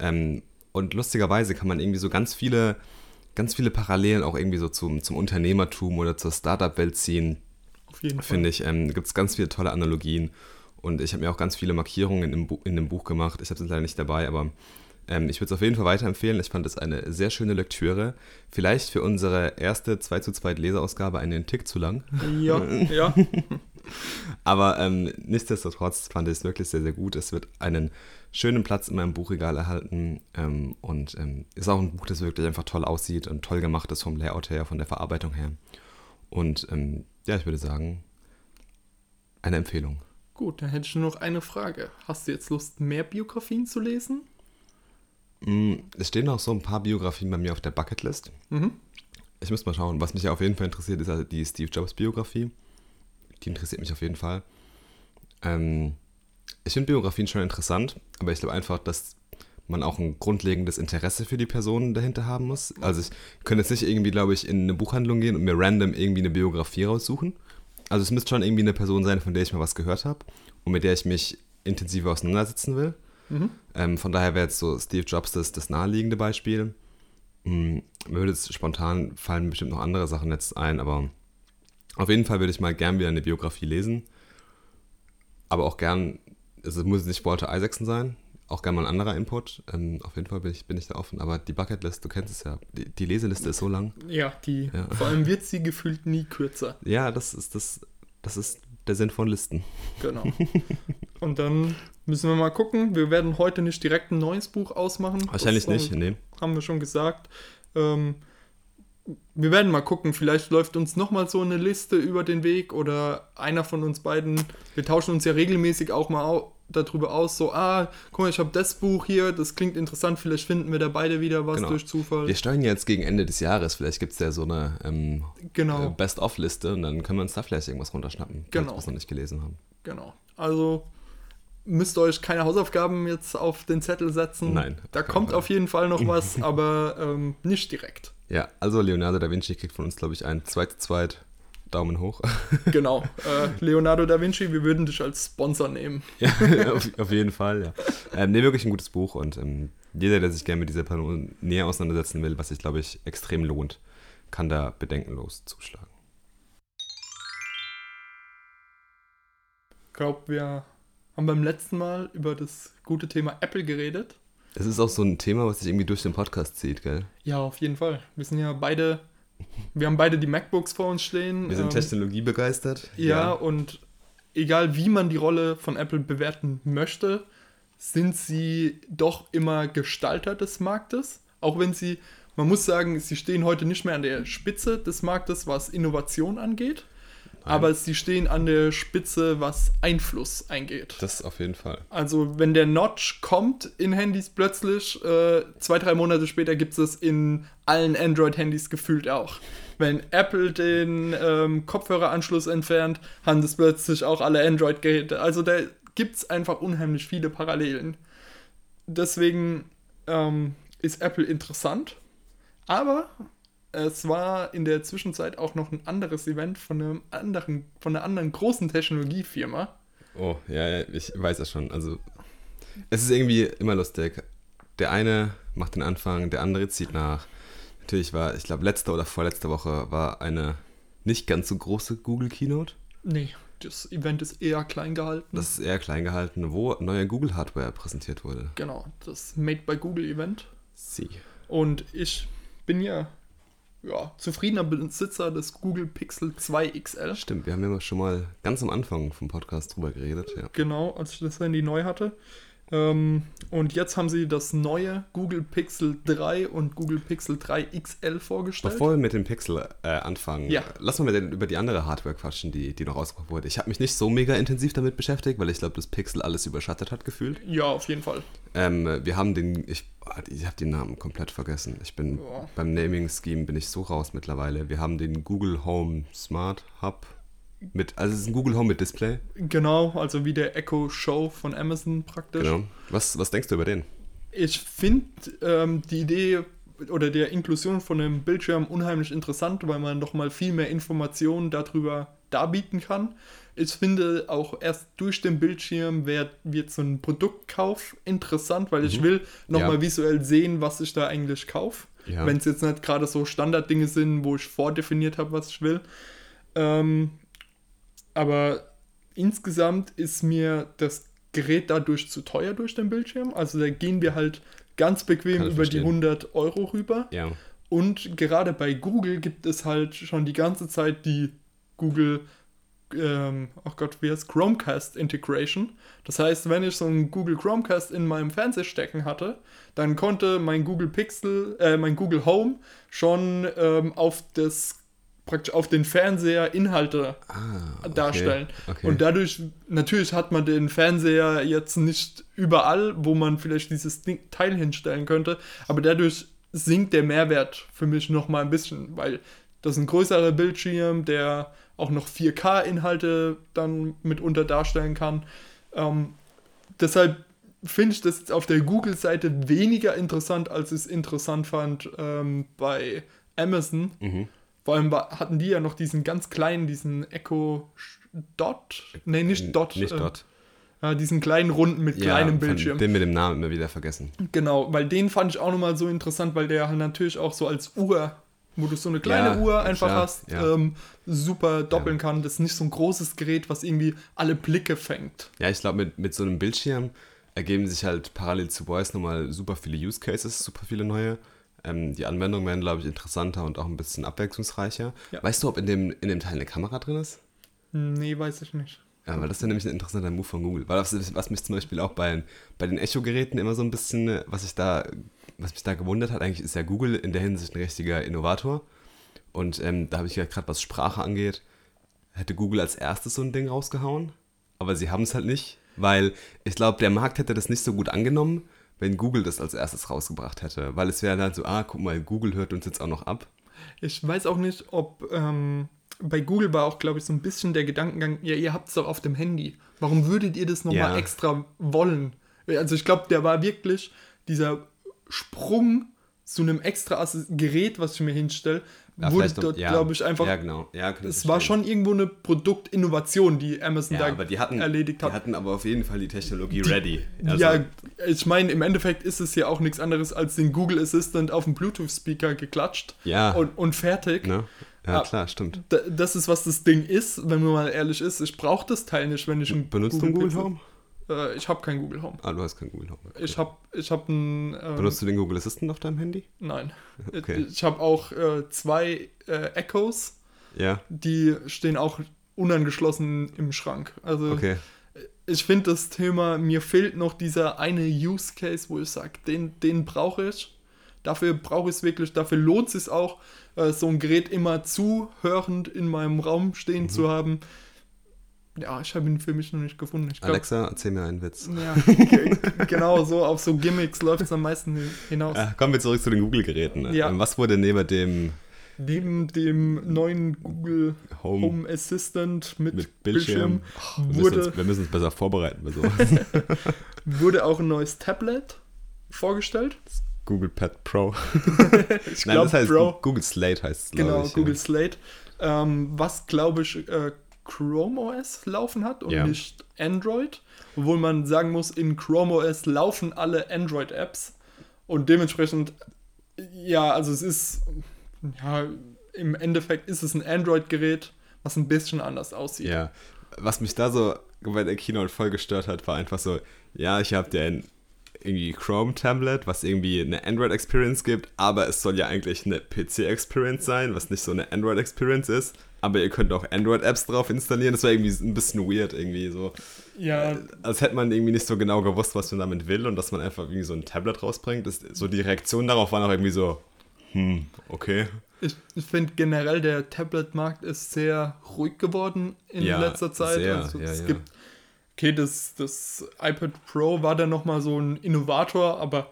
Ähm, und lustigerweise kann man irgendwie so ganz viele, ganz viele Parallelen auch irgendwie so zum, zum Unternehmertum oder zur Startup-Welt ziehen. Auf jeden Fall. Finde ich, ähm, gibt es ganz viele tolle Analogien. Und ich habe mir auch ganz viele Markierungen in, Bu in dem Buch gemacht. Ich habe es leider nicht dabei, aber ähm, ich würde es auf jeden Fall weiterempfehlen. Ich fand es eine sehr schöne Lektüre. Vielleicht für unsere erste 2 zu 2 Leserausgabe einen Tick zu lang. Ja, ja. Aber ähm, nichtsdestotrotz fand ich es wirklich sehr, sehr gut. Es wird einen schönen Platz in meinem Buchregal erhalten ähm, und ähm, ist auch ein Buch, das wirklich einfach toll aussieht und toll gemacht ist vom Layout her, von der Verarbeitung her. Und ähm, ja, ich würde sagen, eine Empfehlung. Gut, dann hätte ich nur noch eine Frage. Hast du jetzt Lust, mehr Biografien zu lesen? Mm, Es stehen noch so ein paar Biografien bei mir auf der Bucketlist. Mhm. Ich muss mal schauen. Was mich auf jeden Fall interessiert, ist halt die Steve Jobs Biografie. Die interessiert mich auf jeden Fall. Ähm, ich finde Biografien schon interessant, aber ich glaube einfach, dass man auch ein grundlegendes Interesse für die Personen dahinter haben muss. Also ich könnte jetzt nicht irgendwie, glaube ich, in eine Buchhandlung gehen und mir random irgendwie eine Biografie raussuchen. Also es müsste schon irgendwie eine Person sein, von der ich mal was gehört habe und mit der ich mich intensiver auseinandersetzen will. Mhm. Ähm, von daher wäre jetzt so Steve Jobs das, das naheliegende Beispiel. Hm, mir würde jetzt spontan fallen bestimmt noch andere Sachen jetzt ein, aber auf jeden Fall würde ich mal gern wieder eine Biografie lesen. Aber auch gern, also es muss nicht Walter Isaacson sein, auch gern mal ein anderer Input. Ähm, auf jeden Fall bin ich, bin ich da offen. Aber die Bucketlist, du kennst es ja, die, die Leseliste ist so lang. Ja, die. Ja. Vor allem wird sie gefühlt nie kürzer. Ja, das ist das, das ist der Sinn von Listen. Genau. Und dann müssen wir mal gucken. Wir werden heute nicht direkt ein neues Buch ausmachen. Wahrscheinlich Das, nicht, ähm, nee. Haben wir schon gesagt. Ähm, wir werden mal gucken. Vielleicht läuft uns nochmal so eine Liste über den Weg oder einer von uns beiden. Wir tauschen uns ja regelmäßig auch mal darüber aus. So, ah, guck mal, ich habe das Buch hier. Das klingt interessant. Vielleicht finden wir da beide wieder was Genau. durch Zufall. Wir steuern jetzt gegen Ende des Jahres. Vielleicht gibt es ja so eine ähm, Genau. äh, Best-of-Liste und dann können wir uns da vielleicht irgendwas runterschnappen, Genau. falls wir es noch nicht gelesen haben. Genau. Also müsst ihr euch keine Hausaufgaben jetzt auf den Zettel setzen. Nein, Da kommt auf jeden Fall noch was, aber ähm, nicht direkt. Ja, also Leonardo da Vinci kriegt von uns, glaube ich, ein zweit zweit Daumen hoch. Genau. äh, Leonardo da Vinci, wir würden dich als Sponsor nehmen. ja, auf, auf jeden Fall, ja. Ähm, nee, wirklich ein gutes Buch und ähm, jeder, der sich gerne mit dieser Person näher auseinandersetzen will, was sich, glaube ich, extrem lohnt, kann da bedenkenlos zuschlagen. Ich glaube, wir haben beim letzten Mal über das gute Thema Apple geredet. Es ist auch so ein Thema, was sich irgendwie durch den Podcast zieht, gell? Ja, auf jeden Fall. Wir sind ja beide, wir haben beide die MacBooks vor uns stehen. Wir sind ähm, technologiebegeistert. Ja, und egal wie man die Rolle von Apple bewerten möchte, sind sie doch immer Gestalter des Marktes. Auch wenn sie, man muss sagen, sie stehen heute nicht mehr an der Spitze des Marktes, was Innovation angeht. Aber sie stehen an der Spitze, was Einfluss eingeht. Das auf jeden Fall. Also wenn der Notch kommt in Handys plötzlich, äh, zwei, drei Monate später gibt es in allen Android-Handys gefühlt auch. Wenn Apple den ähm, Kopfhöreranschluss entfernt, haben das plötzlich auch alle Android-Geräte. Also da gibt es einfach unheimlich viele Parallelen. Deswegen ähm, ist Apple interessant. Aber es war in der Zwischenzeit auch noch ein anderes Event von einem anderen, von einer anderen großen Technologiefirma. Oh, ja, ja, ich weiß es schon. Also, es ist irgendwie immer lustig. Der eine macht den Anfang, der andere zieht nach. Natürlich war, ich glaube, letzte oder vorletzte Woche war eine nicht ganz so große Google Keynote. Nee, das Event ist eher klein gehalten. Das ist eher klein gehalten, wo neue Google Hardware präsentiert wurde. genau, das Made by Google Event. Sie. Und ich bin ja, ja zufriedener Besitzer des Google Pixel 2 XL. Stimmt, wir haben ja schon mal ganz am Anfang vom Podcast drüber geredet. Ja. Genau, als ich das Handy neu hatte. Ähm, und jetzt haben sie das neue Google Pixel 3 und Google Pixel 3 XL vorgestellt. Bevor wir mit dem Pixel äh, anfangen, Ja. lass mal mit- über die andere Hardware quatschen, die, die noch rausgebracht wurde. Ich habe mich nicht so mega intensiv damit beschäftigt, weil ich glaube, das Pixel alles überschattet hat gefühlt. ja, auf jeden Fall. Ähm, wir haben den, ich, ich habe den Namen komplett vergessen. Ich bin Ja. beim Naming Scheme bin ich so raus mittlerweile. Wir haben den Google Home Smart Hub Mit, also es ist ein Google Home mit Display. Genau, also wie der Echo Show von Amazon praktisch. Genau. Was, was denkst du über den? Ich finde ähm, die Idee oder der Inklusion von einem Bildschirm unheimlich interessant, weil man nochmal viel mehr Informationen darüber darbieten kann. Ich finde auch erst durch den Bildschirm wird, wird so ein Produktkauf interessant, weil ich will nochmal Ja. visuell sehen, was ich da eigentlich kaufe. Ja. Wenn es jetzt nicht gerade so Standarddinge sind, wo ich vordefiniert habe, was ich will. Ähm, aber insgesamt ist mir das Gerät dadurch zu teuer durch den Bildschirm. Also da gehen wir halt ganz bequem über die verstehen. 100 Euro rüber. Ja. Und gerade bei Google gibt es halt schon die ganze Zeit die Google, ähm, oh Gott, wie heißt Chromecast Integration. Das heißt, wenn ich so einen Google Chromecast in meinem Fernseher stecken hatte, dann konnte mein Google Pixel, äh, mein Google Home schon ähm, auf das praktisch auf den Fernseher Inhalte Ah, okay. darstellen. Okay. Und dadurch, natürlich hat man den Fernseher jetzt nicht überall, wo man vielleicht dieses Teil hinstellen könnte, aber dadurch sinkt der Mehrwert für mich noch mal ein bisschen, weil das ist ein größerer Bildschirm, der auch noch 4K-Inhalte dann mitunter darstellen kann. Ähm, deshalb finde ich das jetzt auf der Google-Seite weniger interessant, als ich es interessant fand ähm, bei Amazon. Mhm. Vor allem war, hatten die ja noch diesen ganz kleinen, diesen Echo Dot. Nee, nicht Dot. Nicht äh, Dot. Ja, diesen kleinen runden mit Ja, kleinem Bildschirm. Den mit dem Namen immer wieder vergessen. Genau, weil den fand ich auch nochmal so interessant, weil der halt natürlich auch so als Uhr, wo du so eine kleine Ja, Uhr einfach klar, hast, ja. ähm, super doppeln kann. Das ist nicht so ein großes Gerät, was irgendwie alle Blicke fängt. Ja, ich glaube, mit, mit so einem Bildschirm ergeben sich halt parallel zu Voice nochmal super viele Use Cases, super viele neue. Ähm, die Anwendungen werden, glaube ich, interessanter und auch ein bisschen abwechslungsreicher. Ja. Weißt du, ob in dem, in dem Teil eine Kamera drin ist? Nee, weiß ich nicht. Ja, weil das ist ja nämlich ein interessanter Move von Google. Weil das was mich zum Beispiel auch bei, bei den Echo-Geräten immer so ein bisschen, was ich da, was mich da gewundert hat, eigentlich ist ja Google in der Hinsicht ein richtiger Innovator. Und ähm, da habe ich ja gerade, was Sprache angeht, hätte Google als erstes so ein Ding rausgehauen. Aber sie haben es halt nicht, weil ich glaube, der Markt hätte das nicht so gut angenommen, wenn Google das als erstes rausgebracht hätte. Weil es wäre dann so, ah, guck mal, Google hört uns jetzt auch noch ab. Ich weiß auch nicht, ob ähm, bei Google war auch, glaube ich, so ein bisschen der Gedankengang, ja, ihr habt es doch auf dem Handy. Warum würdet ihr das nochmal Ja. extra wollen? Also ich glaube, der war wirklich dieser Sprung zu einem extra Gerät, was ich mir hinstelle, Ja, wurde dort, ja, glaube ich, einfach. Ja, genau. Ja, es war schon irgendwo eine Produktinnovation, die Amazon Ja, da aber die hatten, erledigt hat. die hatten aber auf jeden Fall die Technologie ready. Also, ja, ich meine, im Endeffekt ist es ja auch nichts anderes als den Google Assistant auf den Bluetooth-Speaker geklatscht Ja. und, und fertig. Ne? Ja, Ah, klar, stimmt. Da- Das ist, was das Ding ist, wenn man mal ehrlich ist. Ich brauche das Teil nicht, wenn ich ein Benutzt Google Pixel- Home? Äh, ich habe kein Google Home. Ah, du hast keinen Google Home. Okay. Ich habe ich hab ein. Ähm, Benutzt du den Google Assistant auf deinem Handy? Nein. Okay. Ich habe auch äh, zwei äh, Echos, Ja, die stehen auch unangeschlossen im Schrank. Also okay. ich finde das Thema, mir fehlt noch dieser eine Use Case, wo ich sage, den, den brauche ich. Dafür brauche ich es wirklich, dafür lohnt es sich auch, äh, so ein Gerät immer zuhörend in meinem Raum Mhm. stehen zu haben. Ja, ich habe ihn für mich noch nicht gefunden. Glaub, Alexa, erzähl mir einen Witz. ja, ge- genau so, auf so Gimmicks läuft es am meisten hinaus. Äh, kommen wir zurück zu den Google-Geräten. Ja. Ähm, Was wurde neben dem Neben dem neuen Google Home, Home Assistant mit, mit Bildschirm, Bildschirm, Oh, wir, müssen wurde, uns, wir müssen uns besser vorbereiten bei sowas. wurde auch ein neues Tablet vorgestellt. Google Pad Pro. Ich Nein, glaub, das heißt Pro. Google Slate heißt es, Genau, ich. Google Slate. Ähm, was, glaube ich, äh, Chrome OS laufen hat und Ja. nicht Android. Obwohl man sagen muss, in Chrome OS laufen alle Android-Apps. Und dementsprechend, ja, also es ist, ja, im Endeffekt ist es ein Android-Gerät, was ein bisschen anders aussieht. Ja, was mich da so bei der Keynote voll gestört hat, war einfach so, ja, ich habe dir ein irgendwie Chrome-Tablet, was irgendwie eine Android-Experience gibt, aber es soll ja eigentlich eine PC-Experience sein, was nicht so eine Android-Experience ist. Aber ihr könnt auch Android-Apps drauf installieren. Das war irgendwie ein bisschen weird, irgendwie so. Ja, Als hätte man irgendwie nicht so genau gewusst, was man damit will und dass man einfach irgendwie so ein Tablet rausbringt. Das, so die Reaktion darauf war noch irgendwie so, hm, okay. ich, ich finde generell, der Tablet-Markt ist sehr ruhig geworden in Ja, letzter Zeit. sehr, also ja, es ja. gibt, okay, das, das iPad Pro war dann nochmal so ein Innovator, aber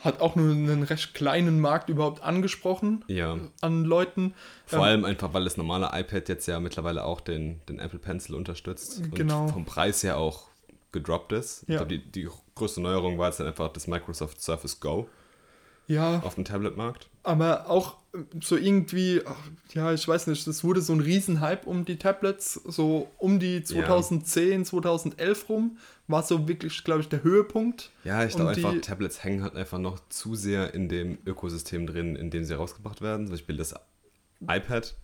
hat auch nur einen recht kleinen Markt überhaupt angesprochen Ja. an Leuten. Vor Ähm, allem einfach, weil das normale iPad jetzt ja mittlerweile auch den, den Apple Pencil unterstützt. Und Genau. vom Preis her auch gedroppt ist. Ich Ja. glaube, die, die größte Neuerung war jetzt dann einfach das Microsoft Surface Go ja, auf dem Tablet-Markt. aber auch so irgendwie, ach, ja, ich weiß nicht, es wurde so ein Riesenhype um die Tablets, so um die 2010, 2011 rum, war so wirklich, glaube ich, der Höhepunkt. Ja, ich glaube einfach, Tablets hängen halt einfach noch zu sehr in dem Ökosystem drin, in dem sie rausgebracht werden. Zum Beispiel das iPad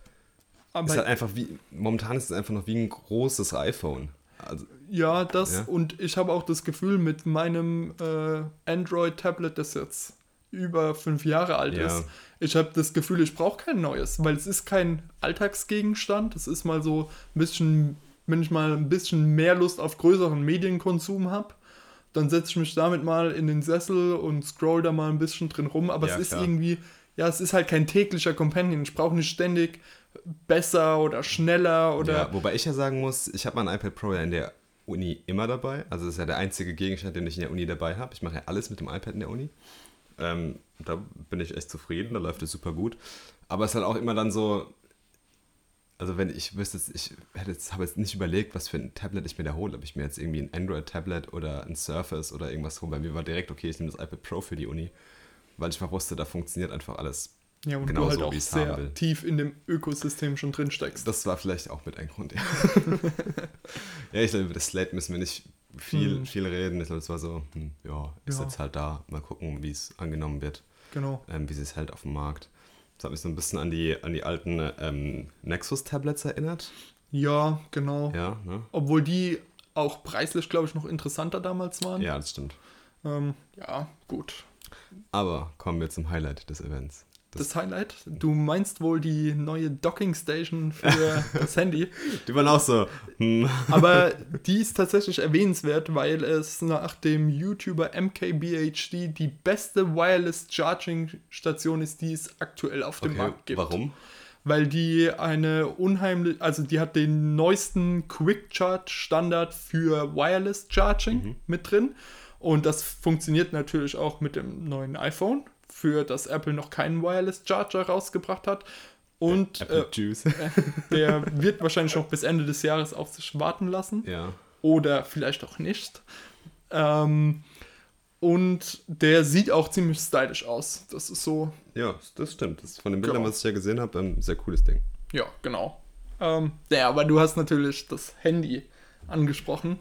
Aber ist halt einfach wie, momentan ist es einfach noch wie ein großes iPhone. Also, ja, das Ja. und ich habe auch das Gefühl mit meinem äh, Android-Tablet, das jetzt über fünf Jahre alt Ja. ist, ich habe das Gefühl, ich brauche kein neues, weil es ist kein Alltagsgegenstand. Es ist mal so ein bisschen, wenn ich mal ein bisschen mehr Lust auf größeren Medienkonsum habe, dann setze ich mich damit mal in den Sessel und scroll da mal ein bisschen drin rum. Aber Ja, es ist klar. irgendwie, ja, es ist halt kein täglicher Companion. Ich brauche nicht ständig besser oder schneller oder ja, wobei ich ja sagen muss, ich habe mein iPad Pro ja in der Uni immer dabei. Also das ist ja der einzige Gegenstand, den ich in der Uni dabei habe. Ich mache ja alles mit dem iPad in der Uni. Ähm, da bin ich echt zufrieden, da läuft es super gut. Aber es ist halt auch immer dann so, also wenn ich wüsste, ich hätte jetzt, habe jetzt nicht überlegt, was für ein Tablet ich mir da hole. Ob ich mir jetzt irgendwie ein Android-Tablet oder ein Surface oder irgendwas hole. Bei mir war direkt, okay, ich nehme das iPad Pro für die Uni, weil ich mal wusste, da funktioniert einfach alles. ja, und genau du halt so, auch wie ich es haben sehr will. tief in dem Ökosystem schon drin steckst. Das war vielleicht auch mit ein Grund, ja. ja, ich glaube, über das Slate müssen wir nicht viel, Hm. viel reden. Ich glaube, es war so, hm, ja, ist Ja. jetzt halt da. Mal gucken, wie es angenommen wird, Genau. ähm, wie sie es hält auf dem Markt. Das hat mich so ein bisschen an die, an die alten ähm, Nexus-Tablets erinnert. Ja, genau. Ja, ne? Obwohl die auch preislich, glaube ich, noch interessanter damals waren. Ja, das stimmt. Ähm, ja, gut. Aber kommen wir zum Highlight des Events. Das, Highlight, du meinst wohl die neue Docking Station für das Handy. Die waren auch so, hm, Aber die ist tatsächlich erwähnenswert, weil es nach dem YouTuber MKBHD die beste Wireless Charging Station ist, die es aktuell auf dem okay, Markt gibt. warum? Weil die eine unheimlich, also die hat den neuesten Quick Charge Standard für Wireless Charging mit drin. Und das funktioniert natürlich auch mit dem neuen iPhone, für das Apple noch keinen Wireless Charger rausgebracht hat. Und äh, Juice. der wird wahrscheinlich noch bis Ende des Jahres auf sich warten lassen. ja. Oder vielleicht auch nicht. Ähm, und der sieht auch ziemlich stylisch aus. Das ist so, ja, das stimmt. Das ist von den Bildern, Genau. was ich ja gesehen habe, ein sehr cooles Ding. ja, genau. Ähm, ja, aber du hast natürlich das Handy angesprochen.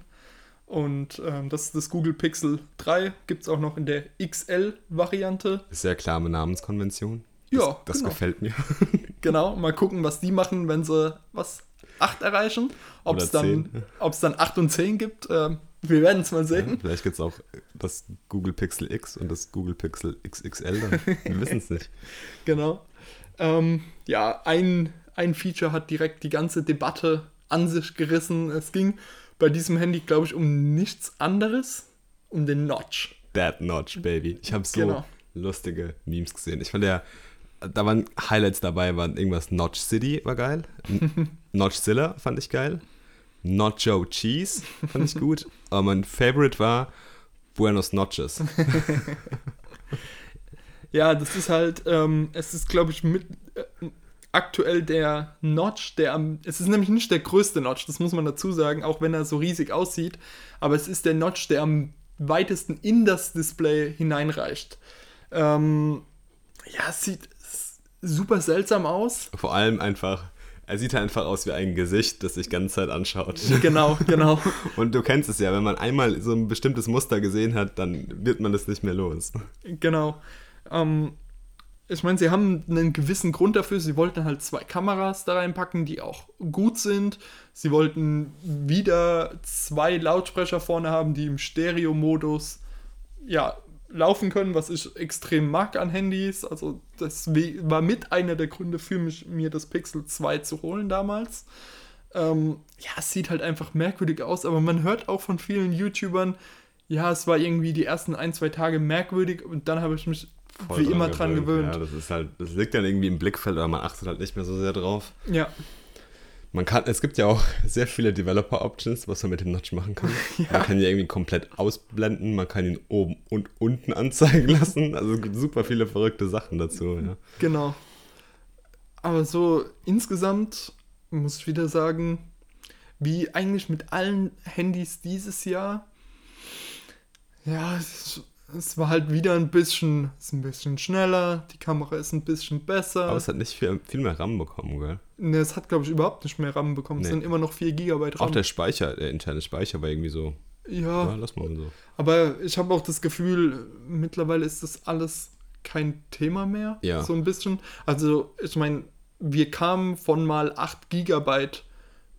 Und ähm, das ist das Google Pixel 3. Gibt es auch noch in der XL-Variante. Ist sehr klar mit Namenskonvention. Das, Ja, das genau. gefällt mir. Genau, mal gucken, was die machen, wenn sie was 8 erreichen. Ob es dann, 10. ob's dann 8 und 10 gibt. Ähm, wir werden es mal sehen. Vielleicht gibt es auch das Google Pixel X und das Google Pixel XXL dann. Wir wissen es nicht. Genau. Ähm, ja, ein, ein Feature hat direkt die ganze Debatte an sich gerissen. Es ging bei diesem Handy, glaube ich, um nichts anderes, um den Notch. That Notch, Baby. Ich habe so Genau. lustige Memes gesehen. Ich fand ja, da waren Highlights dabei, waren irgendwas Notch City war geil. Notchzilla fand ich geil. Nacho Cheese fand ich gut. Aber mein Favorite war Buenos Notches. Ja, das ist halt, ähm, es ist, glaube ich, mit, äh, aktuell der Notch, der am, es ist nämlich nicht der größte Notch, das muss man dazu sagen, auch wenn er so riesig aussieht, aber es ist der Notch, der am weitesten in das Display hineinreicht. Ähm, ja, es sieht super seltsam aus. Vor allem einfach, er sieht einfach aus wie ein Gesicht, das sich ganze Zeit anschaut. Genau, genau. Und du kennst es ja, wenn man einmal so ein bestimmtes Muster gesehen hat, dann wird man das nicht mehr los. Genau. Ähm, ich meine, sie haben einen gewissen Grund dafür. Sie wollten halt zwei Kameras da reinpacken, die auch gut sind. Sie wollten wieder zwei Lautsprecher vorne haben, die im Stereo-Modus ja, laufen können, was ich extrem mag an Handys. Also das war mit einer der Gründe für mich, mir das Pixel 2 zu holen damals. Ähm, ja, es sieht halt einfach merkwürdig aus, aber man hört auch von vielen YouTubern, ja, es war irgendwie die ersten ein, zwei Tage merkwürdig und dann habe ich mich Voll wie immer dran gewöhnt. Ja, das ist halt, das liegt dann irgendwie im Blickfeld, aber man achtet halt nicht mehr so sehr drauf. Ja, Man kann, es gibt ja auch sehr viele Developer-Options, was man mit dem Notch machen kann. Man kann ihn irgendwie komplett ausblenden, man kann ihn oben und unten anzeigen lassen. Also es gibt super viele verrückte Sachen dazu. Ja. Genau. Aber so insgesamt muss ich wieder sagen, wie eigentlich mit allen Handys dieses Jahr, ja, es, es war halt wieder ein bisschen, ist ein bisschen schneller, die Kamera ist ein bisschen besser. Aber es hat nicht viel, viel mehr RAM bekommen, gell? Ne, es hat, glaube ich, überhaupt nicht mehr RAM bekommen. Es Nee. sind immer noch 4 GB RAM. Auch der Speicher, der interne Speicher war irgendwie so, ja, ja, lass mal so. aber ich habe auch das Gefühl, mittlerweile ist das alles kein Thema mehr. Ja. So ein bisschen. Also, ich meine, wir kamen von mal 8 GB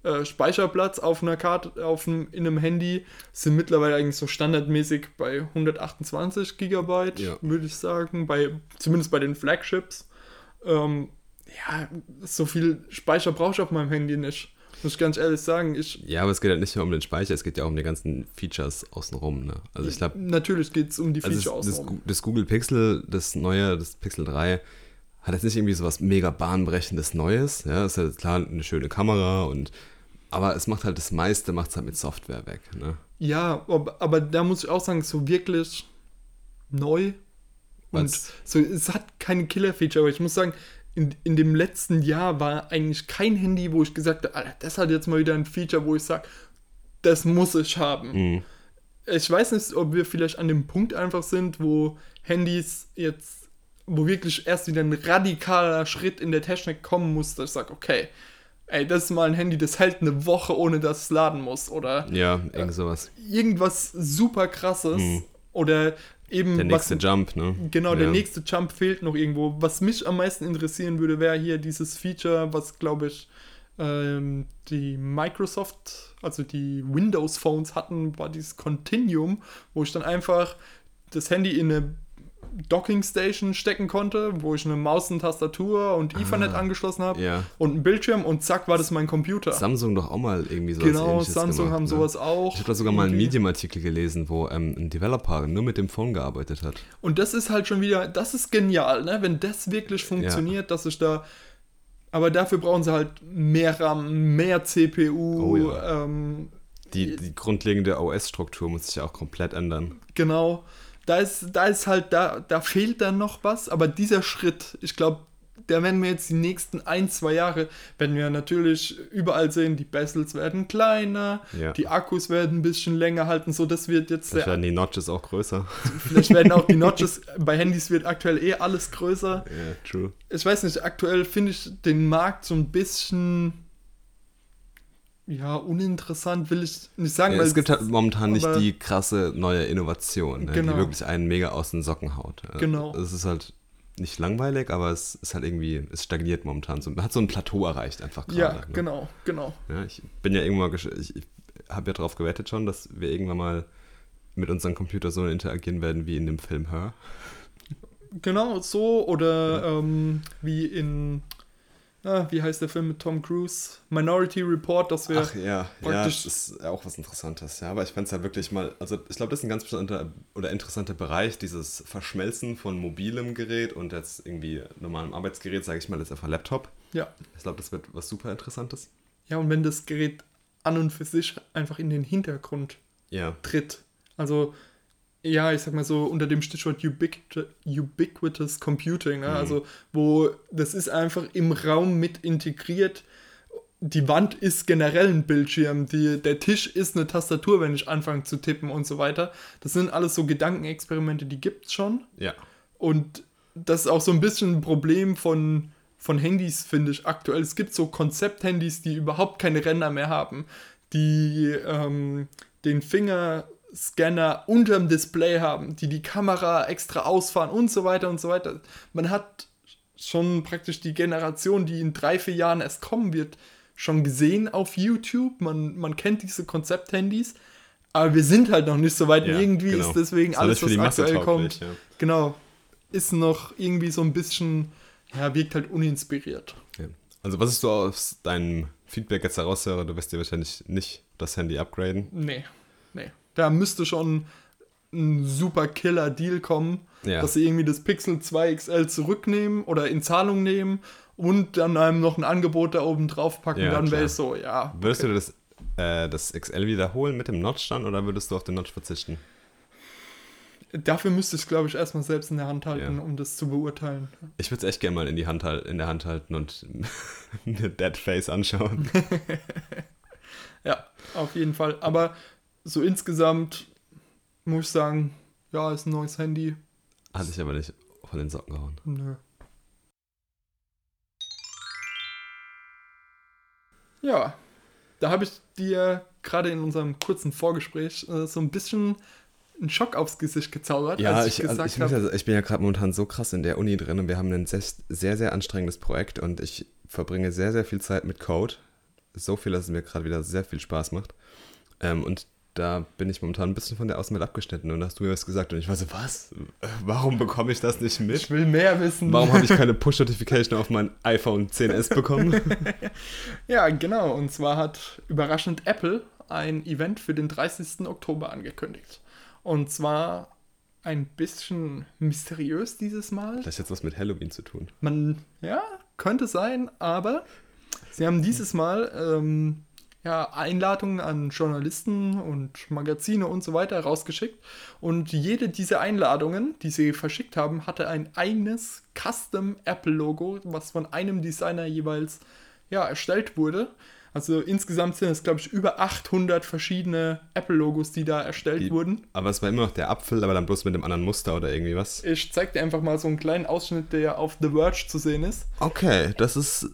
äh, Speicherplatz auf einer Karte, auf einem, in einem Handy, sind mittlerweile eigentlich so standardmäßig bei 128 GB, Ja. würde ich sagen, bei, zumindest bei den Flagships. Ähm, ja, so viel Speicher brauche ich auf meinem Handy nicht. Muss ich ganz ehrlich sagen. Ich, Ja, aber es geht halt nicht nur um den Speicher, es geht ja auch um die ganzen Features außenrum. Ne? Also ich glaube, natürlich geht es um die also Feature das, das, außenrum. Gu- das Google Pixel, das neue, das Pixel 3, hat jetzt nicht irgendwie so was mega bahnbrechendes Neues. Ja, ist ja klar eine schöne Kamera und aber es macht halt das meiste, macht es halt mit Software weg. Ne? Ja, aber, da muss ich auch sagen, so wirklich neu. Und Was? so, es hat keine Killer-Feature, aber ich muss sagen, in, in dem letzten Jahr war eigentlich kein Handy, wo ich gesagt habe, Alter, das hat jetzt mal wieder ein Feature, wo ich sage, das muss ich haben. Mhm. Ich weiß nicht, ob wir vielleicht an dem Punkt einfach sind, wo Handys jetzt, wo wirklich erst wieder ein radikaler Schritt in der Technik kommen muss, dass ich sage, okay, ey, das ist mal ein Handy, das hält eine Woche, ohne dass es laden muss. Oder Ja, irgend sowas. irgendwas super krasses oder eben. Der nächste was, Jump, ne? genau der ja. nächste Jump fehlt noch irgendwo. Was mich am meisten interessieren würde, wäre hier dieses Feature, was glaube ich ähm, die Microsoft, also die Windows Phones hatten, war dieses Continuum, wo ich dann einfach das Handy in eine Docking Station stecken konnte, wo ich eine Maus und Tastatur und Ethernet angeschlossen habe Ah. Ja. und einen Bildschirm und zack war das mein Computer. Samsung doch auch mal irgendwie sowas genau, ähnliches Samsung gemacht, haben ne? sowas auch. Ich habe da sogar mal einen. Medium-Artikel gelesen, wo ähm, ein Developer nur mit dem Phone gearbeitet hat. Und das ist halt schon wieder, das ist genial, ne? wenn das wirklich funktioniert, dass ich da. Aber dafür brauchen sie halt mehr RAM, mehr CPU. Oh ja. ähm, Die, die grundlegende OS-Struktur muss sich ja auch komplett ändern. genau. Da ist, da ist halt, da, da fehlt dann noch was, aber dieser Schritt, ich glaube, da werden wir jetzt die nächsten ein, zwei Jahre, werden wir natürlich überall sehen, die Bezels werden kleiner, Ja. die Akkus werden ein bisschen länger halten, so das wird jetzt Vielleicht werden die Notches auch größer. vielleicht werden auch die Notches, bei Handys wird aktuell eh alles größer. Ja, true. ich weiß nicht, aktuell finde ich den Markt so ein bisschen ja, uninteressant, will ich nicht sagen, Ja, weil es gibt halt momentan nicht die krasse neue Innovation, ne, Genau. die wirklich einen mega aus den Socken haut. Ja, Genau. Es ist halt nicht langweilig, aber es ist halt irgendwie, es stagniert momentan. So, man hat so ein Plateau erreicht einfach gerade. ja, ne? genau, genau. Ja, ich bin ja irgendwann, ich, ich habe ja darauf gewettet schon, dass wir irgendwann mal mit unseren Computern so interagieren werden wie in dem Film Her. Genau, so oder ähm, wie in ah, wie heißt der Film mit Tom Cruise? Minority Report, dass wir Ach ja, ja, praktisch- das ist auch was Interessantes. Ja, aber ich fände es ja wirklich mal, also ich glaube, das ist ein ganz bestimmter oder interessanter Bereich, dieses Verschmelzen von mobilem Gerät und jetzt irgendwie normalem Arbeitsgerät, sage ich mal, jetzt einfach Laptop. ja. Ich glaube, das wird was super Interessantes. Ja, und wenn das Gerät an und für sich einfach in den Hintergrund Ja, tritt. Also, ja, ich sag mal so unter dem Stichwort Ubiquit Ubiquitous Computing, Mhm. ne? also wo das ist einfach im Raum mit integriert. Die Wand ist generell ein Bildschirm, die, der Tisch ist eine Tastatur, wenn ich anfange zu tippen und so weiter. Das sind alles so Gedankenexperimente, die gibt's schon. ja. Und das ist auch so ein bisschen ein Problem von, von Handys, finde ich, aktuell. Es gibt so Konzept-Handys, die überhaupt keine Ränder mehr haben, die ähm, den Fingerscanner unterm Display haben, die die Kamera extra ausfahren und so weiter und so weiter. Man hat schon praktisch die Generation, die in drei, vier Jahren erst kommen wird, schon gesehen auf YouTube. Man, man kennt diese Konzept-Handys, aber wir sind halt noch nicht so weit. Ja, irgendwie genau. ist deswegen Ist alles, was aktuell kommt, ja. genau, ist noch irgendwie so ein bisschen, ja, wirkt halt uninspiriert. ja. Also was ist so aus deinem Feedback jetzt heraushöre, du wirst dir wahrscheinlich nicht das Handy upgraden. Nee, nee. Da müsste schon ein super Killer-Deal kommen, Ja. dass sie irgendwie das Pixel 2 XL zurücknehmen oder in Zahlung nehmen und dann einem noch ein Angebot da oben drauf packen, Ja, dann wäre es so, ja. Würdest du das, äh, das XL wiederholen mit dem Notch dann oder würdest du auf den Notch verzichten? Dafür müsste ich, glaube ich, erstmal selbst in der Hand halten, Ja. um das zu beurteilen. Ich würde es echt gerne mal in, die Hand, in der Hand halten und mir Dead Face anschauen. Ja, auf jeden Fall. Aber so insgesamt muss ich sagen, ja, ist ein neues Handy. Hat sich aber nicht von den Socken gehauen. Nö. Ja, da habe ich dir gerade in unserem kurzen Vorgespräch äh, so ein bisschen einen Schock aufs Gesicht gezaubert, Ja, als ich, ich also gesagt ich, habe, ja, ich bin ja gerade momentan so krass in der Uni drin und wir haben ein sehr, sehr, sehr anstrengendes Projekt und ich verbringe sehr, sehr viel Zeit mit Code. So viel, dass es mir gerade wieder sehr viel Spaß macht. Ähm, und da bin ich momentan ein bisschen von der Außenwelt abgeschnitten und da hast du mir was gesagt und ich war so, was? Warum bekomme ich das nicht mit? ich will mehr wissen. Warum habe ich keine Push-Notification auf mein iPhone 10s bekommen? Ja, genau. Und zwar hat überraschend Apple ein Event für den 30. Oktober angekündigt. Und zwar ein bisschen mysteriös dieses Mal. Das hat jetzt was mit Halloween zu tun. Man, ja, könnte sein, aber sie haben dieses Mal ähm, ja, Einladungen an Journalisten und Magazine und so weiter rausgeschickt. Und jede dieser Einladungen, die sie verschickt haben, hatte ein eigenes Custom Apple-Logo, was von einem Designer jeweils ja, erstellt wurde. Also insgesamt sind es, glaube ich, über 800 verschiedene Apple-Logos, die da erstellt Die- wurden. Aber es war immer noch der Apfel, aber dann bloß mit einem anderen Muster oder irgendwie was. Ich zeig dir einfach mal so einen kleinen Ausschnitt, der auf The Verge zu sehen ist. Okay, das ist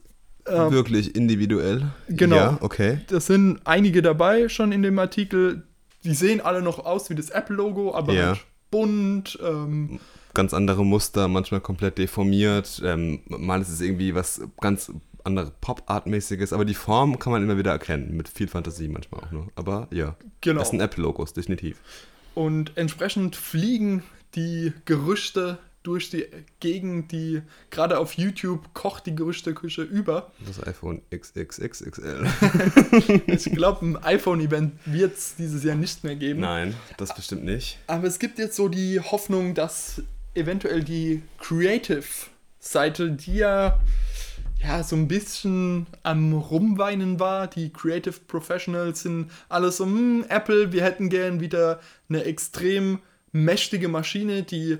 Ähm, wirklich individuell. genau. Ja, okay. Das sind einige dabei schon in dem Artikel. Die sehen alle noch aus wie das Apple-Logo, aber Ja. halt bunt. Ähm, Ganz andere Muster, manchmal komplett deformiert. Ähm, mal ist es irgendwie was ganz andere Pop-Art-mäßiges, aber die Form kann man immer wieder erkennen. Mit viel Fantasie manchmal auch nur. Aber ja, genau. das sind Apple-Logos, definitiv. Und entsprechend fliegen die Gerüchte durch die Gegend, die gerade auf YouTube kocht die Gerüchteküche über. Das iPhone XXXXL. Ich glaube, ein iPhone-Event wird es dieses Jahr nicht mehr geben. Nein, das bestimmt nicht. Aber es gibt jetzt so die Hoffnung, dass eventuell die Creative-Seite, die ja, ja so ein bisschen am Rumweinen war, die Creative Professionals sind alles so, hm, Apple, wir hätten gern wieder eine extrem mächtige Maschine, die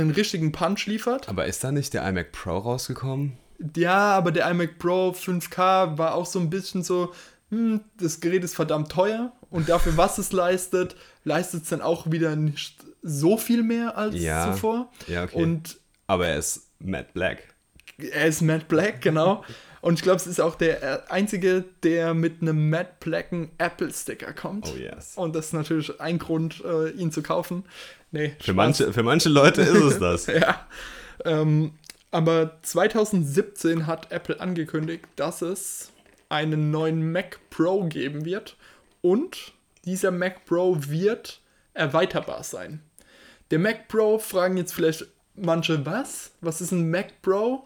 einen richtigen Punch liefert. Aber ist da nicht der iMac Pro rausgekommen? Ja, aber der iMac Pro 5K war auch so ein bisschen so, hm, das Gerät ist verdammt teuer und dafür, was es leistet, leistet es dann auch wieder nicht so viel mehr als Ja. zuvor. Ja, okay. Und aber er ist Matte Black. er ist Matte Black, genau. Und ich glaube, es ist auch der äh, einzige, der mit einem Matte Blacken Apple-Sticker kommt. Oh yes. Und das ist natürlich ein Grund, äh, ihn zu kaufen. Nee, Für manche, für manche Leute ist es das. ja. Ähm, aber 2017 hat Apple angekündigt, dass es einen neuen Mac Pro geben wird. Und dieser Mac Pro wird erweiterbar sein. Der Mac Pro fragen jetzt vielleicht manche, was? Was ist ein Mac Pro?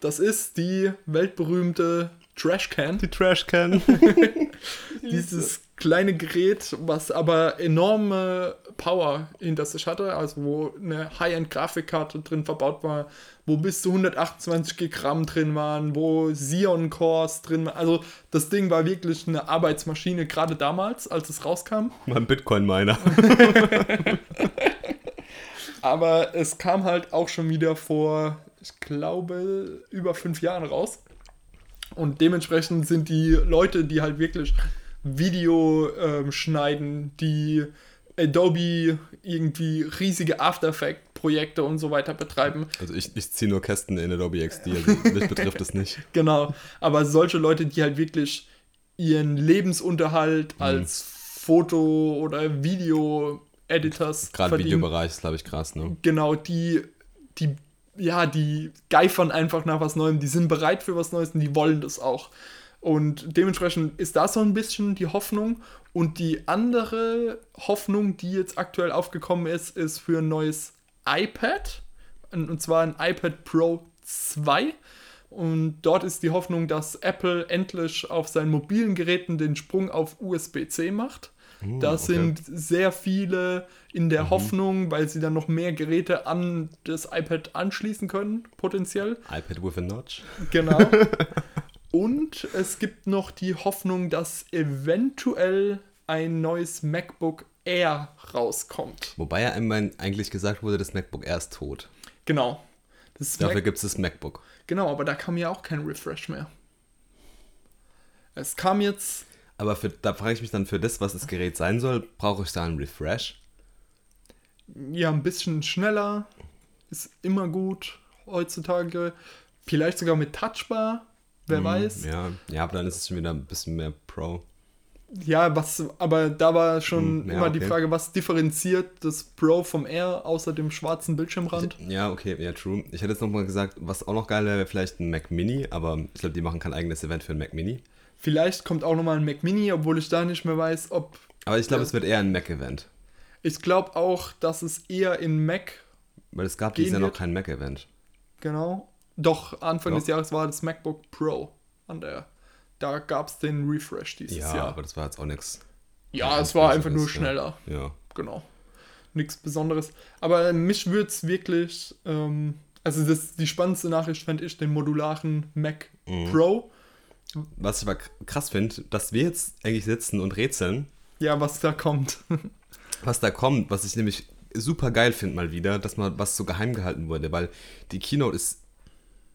Das ist die weltberühmte Trashcan. Die Trashcan. Dieses kleine Gerät, was aber enorme Power hinter sich hatte, also wo eine High-End-Grafikkarte drin verbaut war, wo bis zu 128 GB drin waren, wo Xeon-Cores drin waren. Also das Ding war wirklich eine Arbeitsmaschine, gerade damals, als es rauskam. Mal ein Bitcoin-Miner. Aber es kam halt auch schon wieder vor, ich glaube, über fünf Jahren raus. Und dementsprechend sind die Leute, die halt wirklich Video ähm, schneiden, die Adobe irgendwie riesige After Effects Projekte und so weiter betreiben. Also ich, ich ziehe nur Kästen in Adobe XD, also mich betrifft es nicht. Genau. Aber solche Leute, die halt wirklich ihren Lebensunterhalt als Foto- oder Video-Editors Gerade im. Videobereich ist, glaube ich, krass, ne? genau, die, die, ja, die geifern einfach nach was Neuem, die sind bereit für was Neues und die wollen das auch. Und dementsprechend ist das so ein bisschen die Hoffnung. Und die andere Hoffnung, die jetzt aktuell aufgekommen ist, ist für ein neues iPad. Und zwar ein iPad Pro 2. Und dort ist die Hoffnung, dass Apple endlich auf seinen mobilen Geräten den Sprung auf USB-C macht. da okay. sind sehr viele in der Hoffnung, weil sie dann noch mehr Geräte an das iPad anschließen können, potenziell. iPad with a Notch. Genau. Und es gibt noch die Hoffnung, dass eventuell ein neues MacBook Air rauskommt. Wobei ja einmal eigentlich gesagt wurde, das MacBook Air ist tot. Genau. Das Dafür gibt es das MacBook. genau, aber da kam ja auch kein Refresh mehr. Es kam jetzt, Aber für, da frage ich mich dann, für das, was das Gerät sein soll, brauche ich da einen Refresh? ja, ein bisschen schneller. Ist immer gut heutzutage. Vielleicht sogar mit Touchbar. Wer weiß. Hm, Ja, ja, aber dann ist es schon wieder ein bisschen mehr Pro. Ja, was, aber da war schon Hm, ja, immer die okay. Frage, was differenziert das Pro vom Air außer dem schwarzen Bildschirmrand? Ja, okay, ja, true. Ich hätte jetzt nochmal gesagt, was auch noch geil wäre, wäre vielleicht ein Mac Mini, aber ich glaube, die machen kein eigenes Event für ein Mac Mini. Vielleicht kommt auch nochmal ein Mac Mini, obwohl ich da nicht mehr weiß, ob. Aber ich glaube, Ja. es wird eher ein Mac-Event. Ich glaube auch, dass es eher in Mac, Weil es gab dieses Jahr noch kein Mac-Event. genau. Doch, Anfang Ja. des Jahres war das MacBook Pro an der. Da gab es den Refresh dieses Ja, Jahr. aber das war jetzt auch nichts. Ja, Ja, es war einfach nur ja. schneller. Ja. Genau. Nichts Besonderes. Aber mich würde es wirklich. Ähm, also, das, die spannendste Nachricht fände ich den modularen Mac Mhm. Pro. Was ich aber krass finde, dass wir jetzt eigentlich sitzen und rätseln, Ja, was da kommt. was da kommt, was ich nämlich super geil finde mal wieder, dass mal was so geheim gehalten wurde, weil die Keynote ist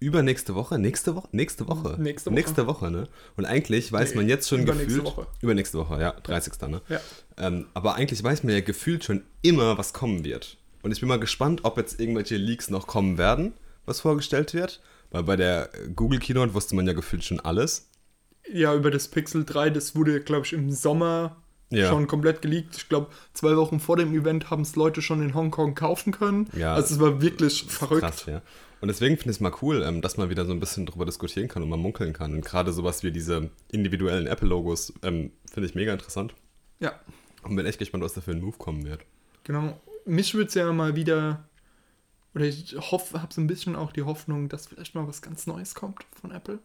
übernächste Woche, nächste Woche, nächste Woche, Nächste Woche. nächste Woche, ne? Und eigentlich weiß Nee, man jetzt schon übernächste gefühlt Woche. übernächste Woche, ja, 30. ne? Ja. Ähm, aber eigentlich weiß man ja gefühlt schon immer, was kommen wird. Und ich bin mal gespannt, ob jetzt irgendwelche Leaks noch kommen werden, was vorgestellt wird. Weil bei der Google Keynote wusste man ja gefühlt schon alles. Ja, über das Pixel 3, das wurde, glaube ich, im Sommer Ja. schon komplett geleakt. Ich glaube, zwei Wochen vor dem Event haben es Leute schon in Hongkong kaufen können. Ja. Also es war wirklich verrückt. Krass, ja. Und deswegen finde ich es mal cool, ähm, dass man wieder so ein bisschen drüber diskutieren kann und mal munkeln kann. Und gerade sowas wie diese individuellen Apple-Logos ähm, finde ich mega interessant. Ja, Und bin echt gespannt, was da für ein Move kommen wird. genau. Mich würde es ja mal wieder, oder ich hoffe, habe so ein bisschen auch die Hoffnung, dass vielleicht mal was ganz Neues kommt von Apple.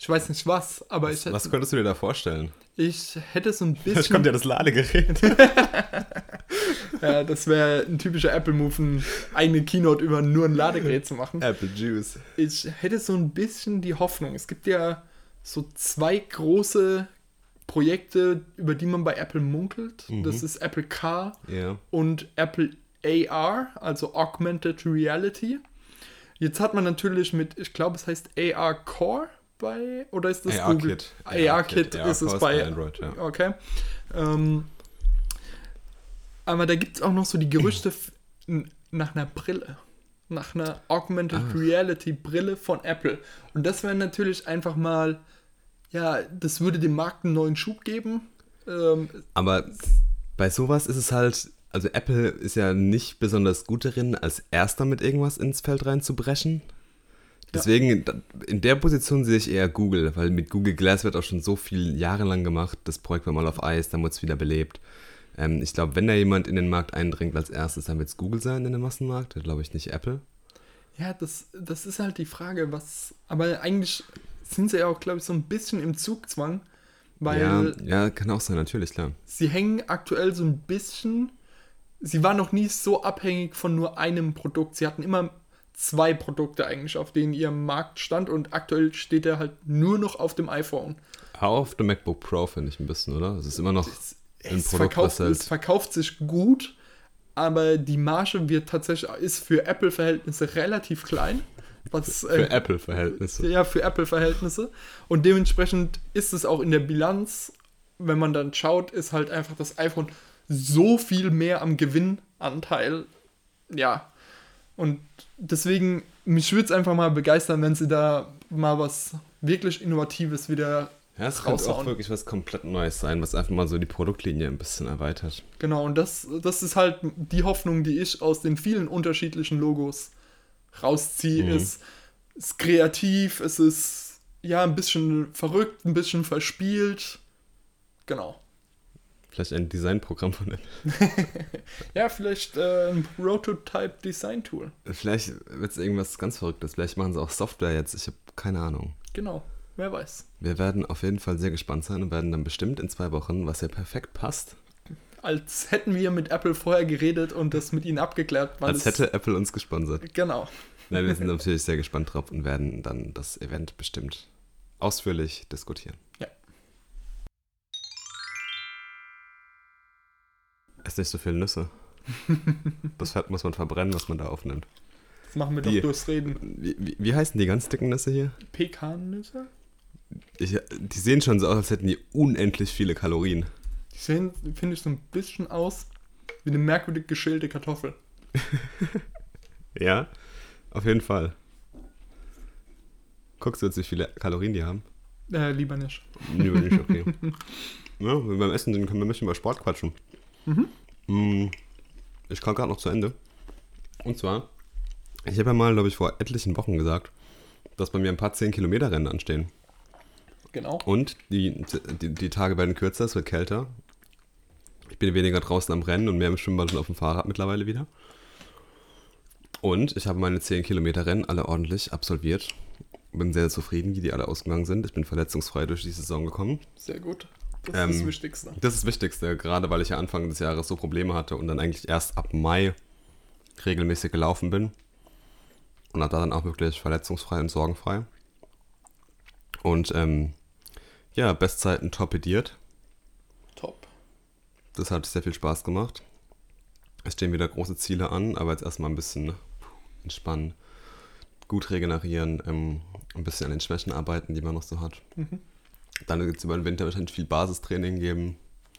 Ich weiß nicht was, aber ich, Was hätte, könntest du dir da vorstellen? ich hätte so ein Jetzt bisschen. kommt ja das Ladegerät. Ja, das wäre ein typischer Apple-Move, ein- eine Keynote über nur ein Ladegerät zu machen. Apple Juice. Ich hätte so ein bisschen die Hoffnung. Es gibt ja so zwei große Projekte, über die man bei Apple munkelt. Das ist Apple Car Ja. und Apple AR, also Augmented Reality. Jetzt hat man natürlich mit, ich glaube, es heißt AR Core bei, oder ist das AR Google? Kit. AR Kit AR ist es Core ist bei, Android, ja. Okay. Ähm, aber da gibt es auch noch so die Gerüchte nach einer Brille. Nach einer Augmented Ah. Reality Brille von Apple. Und das wäre natürlich einfach mal, ja, das würde dem Markt einen neuen Schub geben. Ähm, Aber bei sowas ist es halt, also Apple ist ja nicht besonders gut darin, als erster mit irgendwas ins Feld reinzubrechen. Deswegen, in der Position sehe ich eher Google, weil mit Google Glass wird auch schon so viel jahrelang gemacht. Das Projekt war mal auf Eis, dann wurde es wieder belebt. Ähm, ich glaube, wenn da jemand in den Markt eindringt als erstes, dann wird es Google sein in den Massenmarkt, glaube ich nicht Apple. ja, das, das ist halt die Frage, was. Aber eigentlich sind sie ja auch, glaube ich, so ein bisschen im Zugzwang, weil ja, ja, kann auch sein, natürlich, klar. sie hängen aktuell so ein bisschen. Sie waren noch nie so abhängig von nur einem Produkt. Sie hatten immer zwei Produkte eigentlich, auf denen ihr Markt stand und aktuell steht er halt nur noch auf dem iPhone. Auf dem MacBook Pro finde ich ein bisschen, oder? Es ist immer noch Es, ein es, Produkt, verkauft, halt es verkauft sich gut, aber die Marge wird tatsächlich ist für Apple-Verhältnisse relativ klein. Was, für äh, Apple-Verhältnisse. ja, für Apple-Verhältnisse. Und dementsprechend ist es auch in der Bilanz, wenn man dann schaut, ist halt einfach das iPhone so viel mehr am Gewinnanteil. Ja. Und deswegen, mich würde es einfach mal begeistern, wenn sie da mal was wirklich Innovatives wieder. Ja, es könnte auch wirklich was komplett Neues sein, was einfach mal so die Produktlinie ein bisschen erweitert. Genau, und das, das ist halt die Hoffnung, die ich aus den vielen unterschiedlichen Logos rausziehe. Mhm. Es ist kreativ, es ist ja ein bisschen verrückt, ein bisschen verspielt. Genau. Vielleicht ein Designprogramm von Apple. Ja, vielleicht äh, ein Prototype Design Tool. Vielleicht wird es irgendwas ganz Verrücktes. Vielleicht machen sie auch Software jetzt. Ich habe keine Ahnung. Genau, wer weiß. Wir werden auf jeden Fall sehr gespannt sein und werden dann bestimmt in zwei Wochen, was ja perfekt passt, als hätten wir mit Apple vorher geredet und das mit ihnen abgeklärt. Als hätte Apple uns gesponsert. Genau. Nein, wir sind natürlich sehr gespannt drauf und werden dann das Event bestimmt ausführlich diskutieren. Ess nicht so viel Nüsse. das Fett muss man verbrennen, was man da aufnimmt. Das machen wir Die- doch durchs Reden. Wie, wie, wie heißen die ganz dicken Nüsse hier? Pekannüsse? Ich, die sehen schon so aus, als hätten die unendlich viele Kalorien. Die sehen, finde ich, so ein bisschen aus wie eine merkwürdig geschälte Kartoffel. Ja, auf jeden Fall. Guckst du jetzt, wie viele Kalorien die haben? Äh, lieber nicht. Nö, nicht okay. ja, wenn wir beim Essen sind, können wir ein bisschen über Sport quatschen. Mhm. Ich komme gerade noch zu Ende. Und zwar, ich habe ja mal, glaube ich, vor etlichen Wochen gesagt, dass bei mir ein paar 10 Kilometer Rennen anstehen. Genau. Und die, die, die Tage werden kürzer, es wird kälter. Ich bin weniger draußen am Rennen und mehr im Schwimmbad und auf dem Fahrrad mittlerweile wieder. Und ich habe meine 10 Kilometer Rennen alle ordentlich absolviert. Bin sehr zufrieden, wie die alle ausgegangen sind. Ich bin verletzungsfrei durch die Saison gekommen. Sehr gut. Das Ähm, ist das Wichtigste. Das ist das Wichtigste, gerade weil ich ja Anfang des Jahres so Probleme hatte und dann eigentlich erst ab Mai regelmäßig gelaufen bin. Und da dann auch wirklich verletzungsfrei und sorgenfrei. Und ähm, ja, Bestzeiten torpediert. Top. Das hat sehr viel Spaß gemacht. Es stehen wieder große Ziele an, aber jetzt erstmal ein bisschen entspannen, gut regenerieren, ähm, ein bisschen an den Schwächen arbeiten, die man noch so hat. Dann wird es über den Winter wahrscheinlich viel Basistraining geben.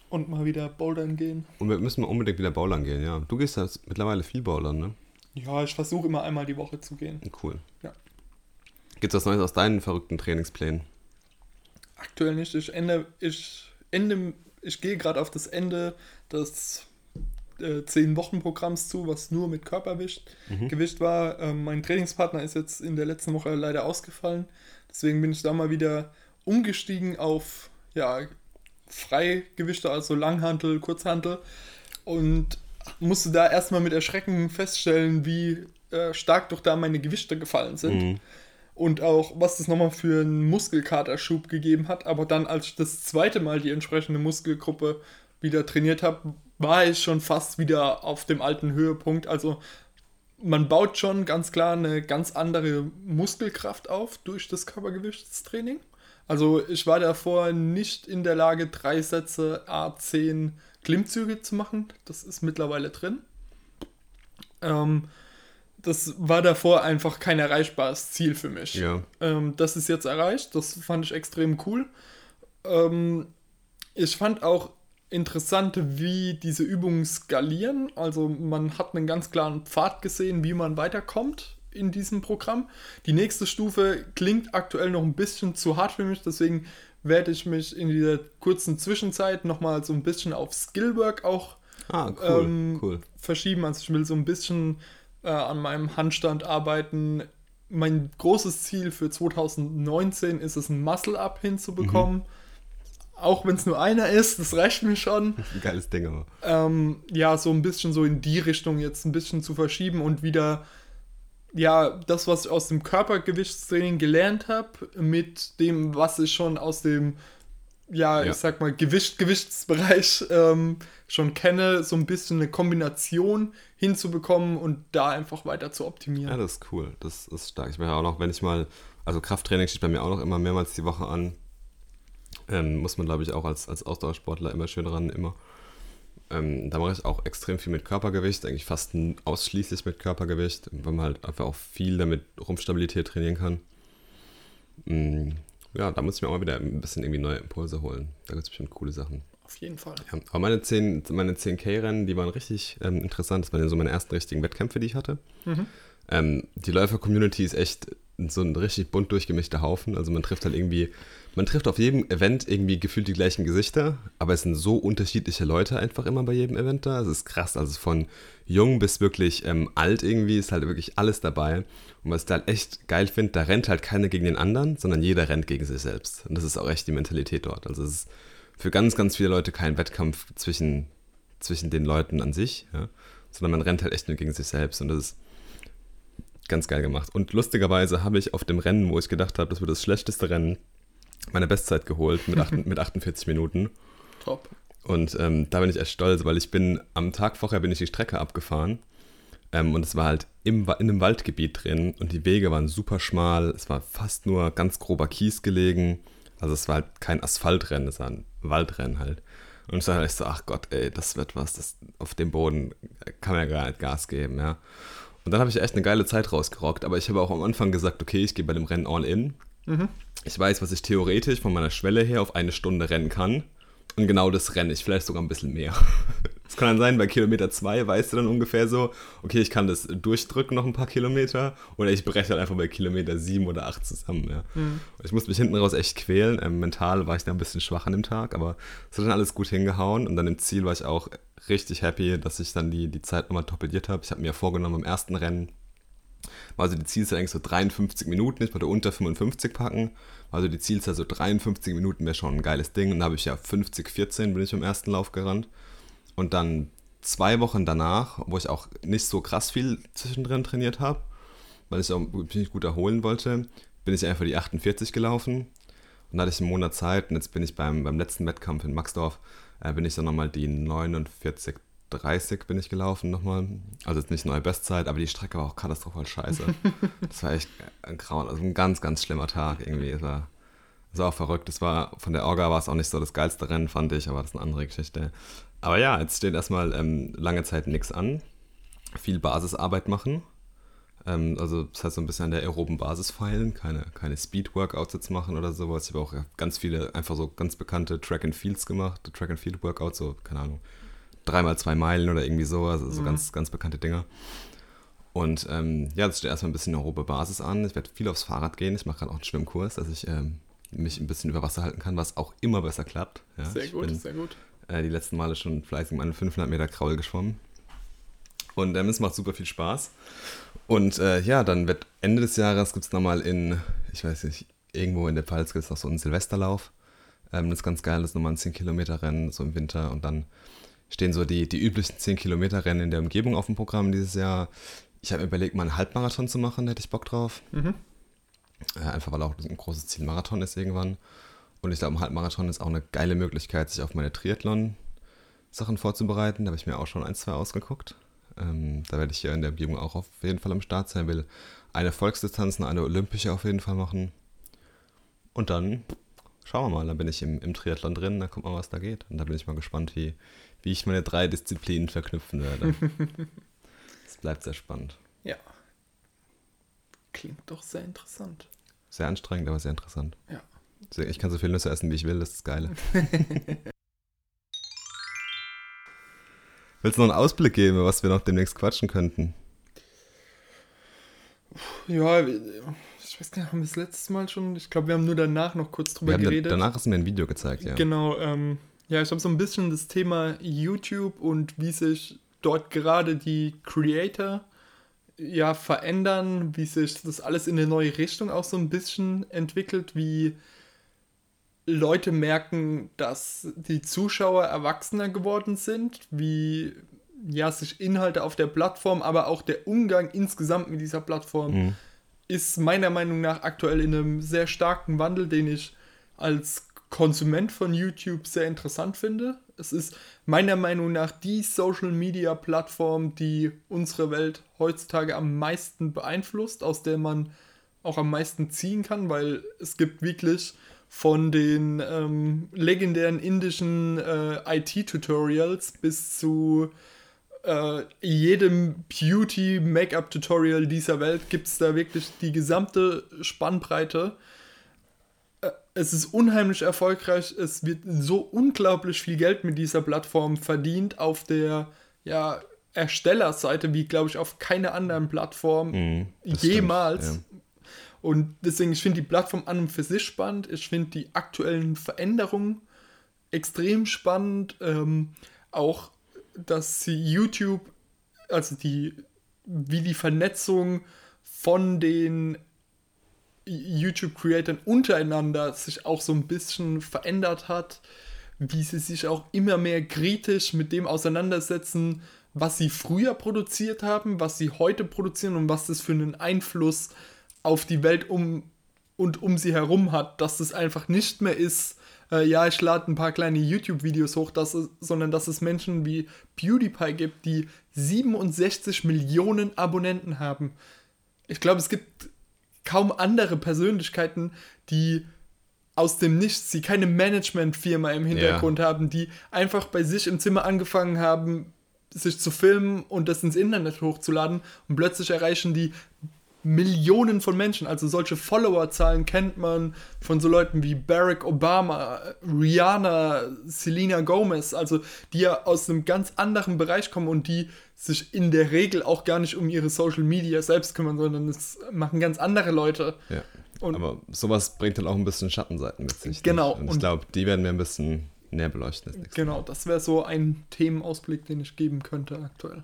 Und mal wieder bouldern gehen. Und wir müssen unbedingt wieder Bowlern gehen, ja. Du gehst jetzt mittlerweile viel Bowlern, ne? Ja, ich versuche immer einmal die Woche zu gehen. Cool. Ja. Gibt es was Neues aus deinen verrückten Trainingsplänen? Aktuell nicht. Ich ende, ich ende, ich gehe gerade auf das Ende des äh, 10-Wochen-Programms zu, was nur mit Körpergewicht Gewicht war. Ähm, mein Trainingspartner ist jetzt in der letzten Woche leider ausgefallen. Deswegen bin ich da mal wieder umgestiegen auf ja, Freigewichte, also Langhantel, Kurzhantel. Und musste da erstmal mit Erschrecken feststellen, wie äh, stark doch da meine Gewichte gefallen sind Mhm. und auch was das nochmal für einen Muskelkaterschub gegeben hat. Aber dann, als ich das zweite Mal die entsprechende Muskelgruppe wieder trainiert habe, war ich schon fast wieder auf dem alten Höhepunkt. Also man baut schon ganz klar eine ganz andere Muskelkraft auf durch das Körpergewichtstraining. Also ich war davor nicht in der Lage, drei Sätze A10 Klimmzüge zu machen. Das ist mittlerweile drin. Ähm, das war davor einfach kein erreichbares Ziel für mich. Ja. Ähm, das ist jetzt erreicht. Das fand ich extrem cool. Ähm, ich fand auch interessant, wie diese Übungen skalieren. Also man hat einen ganz klaren Pfad gesehen, wie man weiterkommt in diesem Programm. Die nächste Stufe klingt aktuell noch ein bisschen zu hart für mich, deswegen werde ich mich in dieser kurzen Zwischenzeit nochmal so ein bisschen auf Skillwork auch Ah, cool, ähm, cool. verschieben. Also ich will so ein bisschen äh, an meinem Handstand arbeiten. Mein großes Ziel für 2019 ist es, ein Muscle-Up hinzubekommen. Mhm. Auch wenn es nur einer ist, das reicht mir schon. Geiles Ding aber. Ähm, ja, so ein bisschen so in die Richtung jetzt ein bisschen zu verschieben und wieder, ja, das, was ich aus dem Körpergewichtstraining gelernt habe, mit dem, was ich schon aus dem, ja, Ja. ich sag mal, Gewicht, Gewichtsbereich ähm, schon kenne, so ein bisschen eine Kombination hinzubekommen und da einfach weiter zu optimieren. Ja, das ist cool. Das ist stark. Ich mache ja auch noch, wenn ich mal, also Krafttraining steht bei mir auch noch immer mehrmals die Woche an. Ähm, muss man, glaube ich, auch als, als Ausdauersportler immer schön ran, immer. Ähm, da mache ich auch extrem viel mit Körpergewicht, eigentlich fast ausschließlich mit Körpergewicht, weil man halt einfach auch viel damit Rumpfstabilität trainieren kann. Mm, ja, da muss ich mir auch mal wieder ein bisschen irgendwie neue Impulse holen. Da gibt es bestimmt coole Sachen. Auf jeden Fall. Ja, aber meine 10, meine 10K-Rennen, die waren richtig ähm, interessant. Das waren ja so meine ersten richtigen Wettkämpfe, die ich hatte. Ähm, die Läufer-Community ist echt so ein richtig bunt durchgemischter Haufen. Also man trifft halt irgendwie, man trifft auf jedem Event irgendwie gefühlt die gleichen Gesichter, aber es sind so unterschiedliche Leute einfach immer bei jedem Event da. Es ist krass, also von jung bis wirklich ähm, alt irgendwie ist halt wirklich alles dabei. Und was ich da halt echt geil finde, da rennt halt keiner gegen den anderen, sondern jeder rennt gegen sich selbst. Und das ist auch echt die Mentalität dort. Also es ist für ganz, ganz viele Leute kein Wettkampf zwischen, zwischen den Leuten an sich, ja, sondern man rennt halt echt nur gegen sich selbst und das ist ganz geil gemacht. Und lustigerweise habe ich auf dem Rennen, wo ich gedacht habe, das wird das schlechteste Rennen, meine Bestzeit geholt mit, acht, mit 48 Minuten. Top. Und ähm, da bin ich echt stolz, weil ich bin am Tag vorher bin ich die Strecke abgefahren. Ähm, und es war halt im, in einem Waldgebiet drin und die Wege waren super schmal. Es war fast nur ganz grober Kies gelegen. Also es war halt kein Asphaltrennen, es war ein Waldrennen halt. Und ich dachte so, ach Gott, ey, das wird was, das auf dem Boden kann man ja gar nicht Gas geben, ja. Und dann habe ich echt eine geile Zeit rausgerockt, aber ich habe auch am Anfang gesagt, okay, ich gehe bei dem Rennen all in. Mhm. Ich weiß, was ich theoretisch von meiner Schwelle her auf eine Stunde rennen kann. Und genau das renne ich, vielleicht sogar ein bisschen mehr. Es kann dann sein, bei Kilometer 2 weißt du dann ungefähr so, okay, ich kann das durchdrücken noch ein paar Kilometer oder ich breche halt einfach bei Kilometer 7 oder 8 zusammen. Ja. Mhm. Ich musste mich hinten raus echt quälen. Ähm, mental war ich da ein bisschen schwach an dem Tag, aber es hat dann alles gut hingehauen und dann im Ziel war ich auch richtig happy, dass ich dann die, die Zeit nochmal toppeliert habe. Ich habe mir vorgenommen, im ersten Rennen war also die Zielzeit eigentlich so 53 Minuten, ich wollte unter 55 packen. Also die Zielzeit so 53 Minuten wäre schon ein geiles Ding. Und da habe ich ja 50, 14 bin ich im ersten Lauf gerannt. Und dann zwei Wochen danach, wo ich auch nicht so krass viel zwischendrin trainiert habe, weil ich auch mich gut erholen wollte, bin ich einfach die 48 gelaufen. Und da hatte ich einen Monat Zeit und jetzt bin ich beim, beim letzten Wettkampf in Maxdorf, äh, bin ich dann nochmal die 49 30 bin ich gelaufen nochmal. Also jetzt nicht neue Bestzeit, aber die Strecke war auch katastrophal scheiße. das war echt ein Grauen, also ein ganz, ganz schlimmer Tag irgendwie. Es war, es war auch verrückt. Es war, von der Orga war es auch nicht so das geilste Rennen, fand ich, aber das ist eine andere Geschichte. Aber ja, jetzt steht erstmal ähm, lange Zeit nichts an. Viel Basisarbeit machen. Ähm, also das heißt so ein bisschen an der aeroben Basis feilen, keine, keine Speed-Workouts jetzt machen oder sowas. Ich habe auch ganz viele, einfach so ganz bekannte Track-and-Fields gemacht, Track-and-Field-Workouts, so, keine Ahnung, dreimal zwei Meilen oder irgendwie sowas, also so mhm. ganz, ganz bekannte Dinger. Und ähm, ja, das steht erstmal ein bisschen aerobe Basis an. Ich werde viel aufs Fahrrad gehen. Ich mache gerade auch einen Schwimmkurs, dass ich ähm, mich ein bisschen über Wasser halten kann, was auch immer besser klappt. Ja, sehr gut, bin, sehr gut. Äh, die letzten Male schon fleißig meine 500 Meter Kraul geschwommen. Und ähm, es macht super viel Spaß. Und äh, ja, dann wird Ende des Jahres gibt es nochmal in, ich weiß nicht, irgendwo in der Pfalz gibt es noch so einen Silvesterlauf. Ähm, das ist ganz geil, das ist nochmal ein 10 Kilometer Rennen, so im Winter. Und dann stehen so die, die üblichen 10 Kilometer Rennen in der Umgebung auf dem Programm dieses Jahr. Ich habe mir überlegt, mal einen Halbmarathon zu machen, da hätte ich Bock drauf. Mhm. Äh, einfach weil auch ein großes Ziel Marathon ist irgendwann. Und ich glaube, ein Halbmarathon ist auch eine geile Möglichkeit, sich auf meine Triathlon-Sachen vorzubereiten. Da habe ich mir auch schon ein, zwei ausgeguckt. Ähm, da werde ich hier in der Umgebung auch auf jeden Fall am Start sein. Will eine Volksdistanz und eine olympische auf jeden Fall machen. Und dann schauen wir mal, dann bin ich im, im Triathlon drin, da kommt mal, was da geht. Und da bin ich mal gespannt, wie, wie ich meine drei Disziplinen verknüpfen werde. Es bleibt sehr spannend. Ja. Klingt doch sehr interessant. Sehr anstrengend, aber sehr interessant. Ja. Ich kann so viel Nüsse essen, wie ich will, das ist geil. Willst du noch einen Ausblick geben, was wir noch demnächst quatschen könnten? Ja, ich weiß gar nicht, haben wir das letzte Mal schon, ich glaube, wir haben nur danach noch kurz drüber geredet. Da, danach hast du mir ein Video gezeigt, ja. Genau, ähm, ja, ich habe so ein bisschen das Thema YouTube und wie sich dort gerade die Creator ja verändern, wie sich das alles in eine neue Richtung auch so ein bisschen entwickelt, wie Leute merken, dass die Zuschauer erwachsener geworden sind, wie ja sich Inhalte auf der Plattform, aber auch der Umgang insgesamt mit dieser Plattform mhm. ist meiner Meinung nach aktuell in einem sehr starken Wandel, den ich als Konsument von YouTube sehr interessant finde. Es ist meiner Meinung nach die Social Media Plattform, die unsere Welt heutzutage am meisten beeinflusst, aus der man auch am meisten ziehen kann, weil es gibt wirklich von den ähm, legendären indischen äh, IT-Tutorials bis zu äh, jedem Beauty-Make-up-Tutorial dieser Welt gibt es da wirklich die gesamte Spannbreite es ist unheimlich erfolgreich. Es wird so unglaublich viel Geld mit dieser Plattform verdient auf der ja, Erstellerseite, wie glaube ich auf keiner anderen Plattform mm, jemals. Stimmt, ja. Und deswegen, ich finde die Plattform an und für sich spannend. Ich finde die aktuellen Veränderungen extrem spannend. Ähm, auch, dass YouTube, also die, wie die Vernetzung von den YouTube-Creatoren untereinander sich auch so ein bisschen verändert hat, wie sie sich auch immer mehr kritisch mit dem auseinandersetzen, was sie früher produziert haben, was sie heute produzieren und was das für einen Einfluss auf die Welt um und um sie herum hat, dass es einfach nicht mehr ist, äh, ja, ich lade ein paar kleine YouTube-Videos hoch, dass es, sondern dass es Menschen wie PewDiePie gibt, die 67 Millionen Abonnenten haben. Ich glaube, es gibt kaum andere Persönlichkeiten, die aus dem Nichts, die keine Managementfirma im Hintergrund ja. haben, die einfach bei sich im Zimmer angefangen haben, sich zu filmen und das ins Internet hochzuladen und plötzlich erreichen die Millionen von Menschen. Also solche Followerzahlen kennt man von so Leuten wie Barack Obama, Rihanna, Selena Gomez, also die ja aus einem ganz anderen Bereich kommen und die sich in der Regel auch gar nicht um ihre Social Media selbst kümmern, sondern es machen ganz andere Leute. Ja. Und Aber sowas bringt dann auch ein bisschen Schattenseiten mit sich. Genau. Und ich glaube, die werden wir ein bisschen näher beleuchten. Das genau, Mal. das wäre so ein Themenausblick, den ich geben könnte aktuell.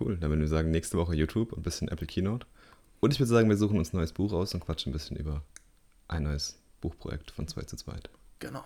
Cool, dann würden wir sagen, nächste Woche YouTube und ein bisschen Apple Keynote. Und ich würde sagen, wir suchen uns ein neues Buch aus und quatschen ein bisschen über ein neues Buchprojekt von 2 zu 2. Genau.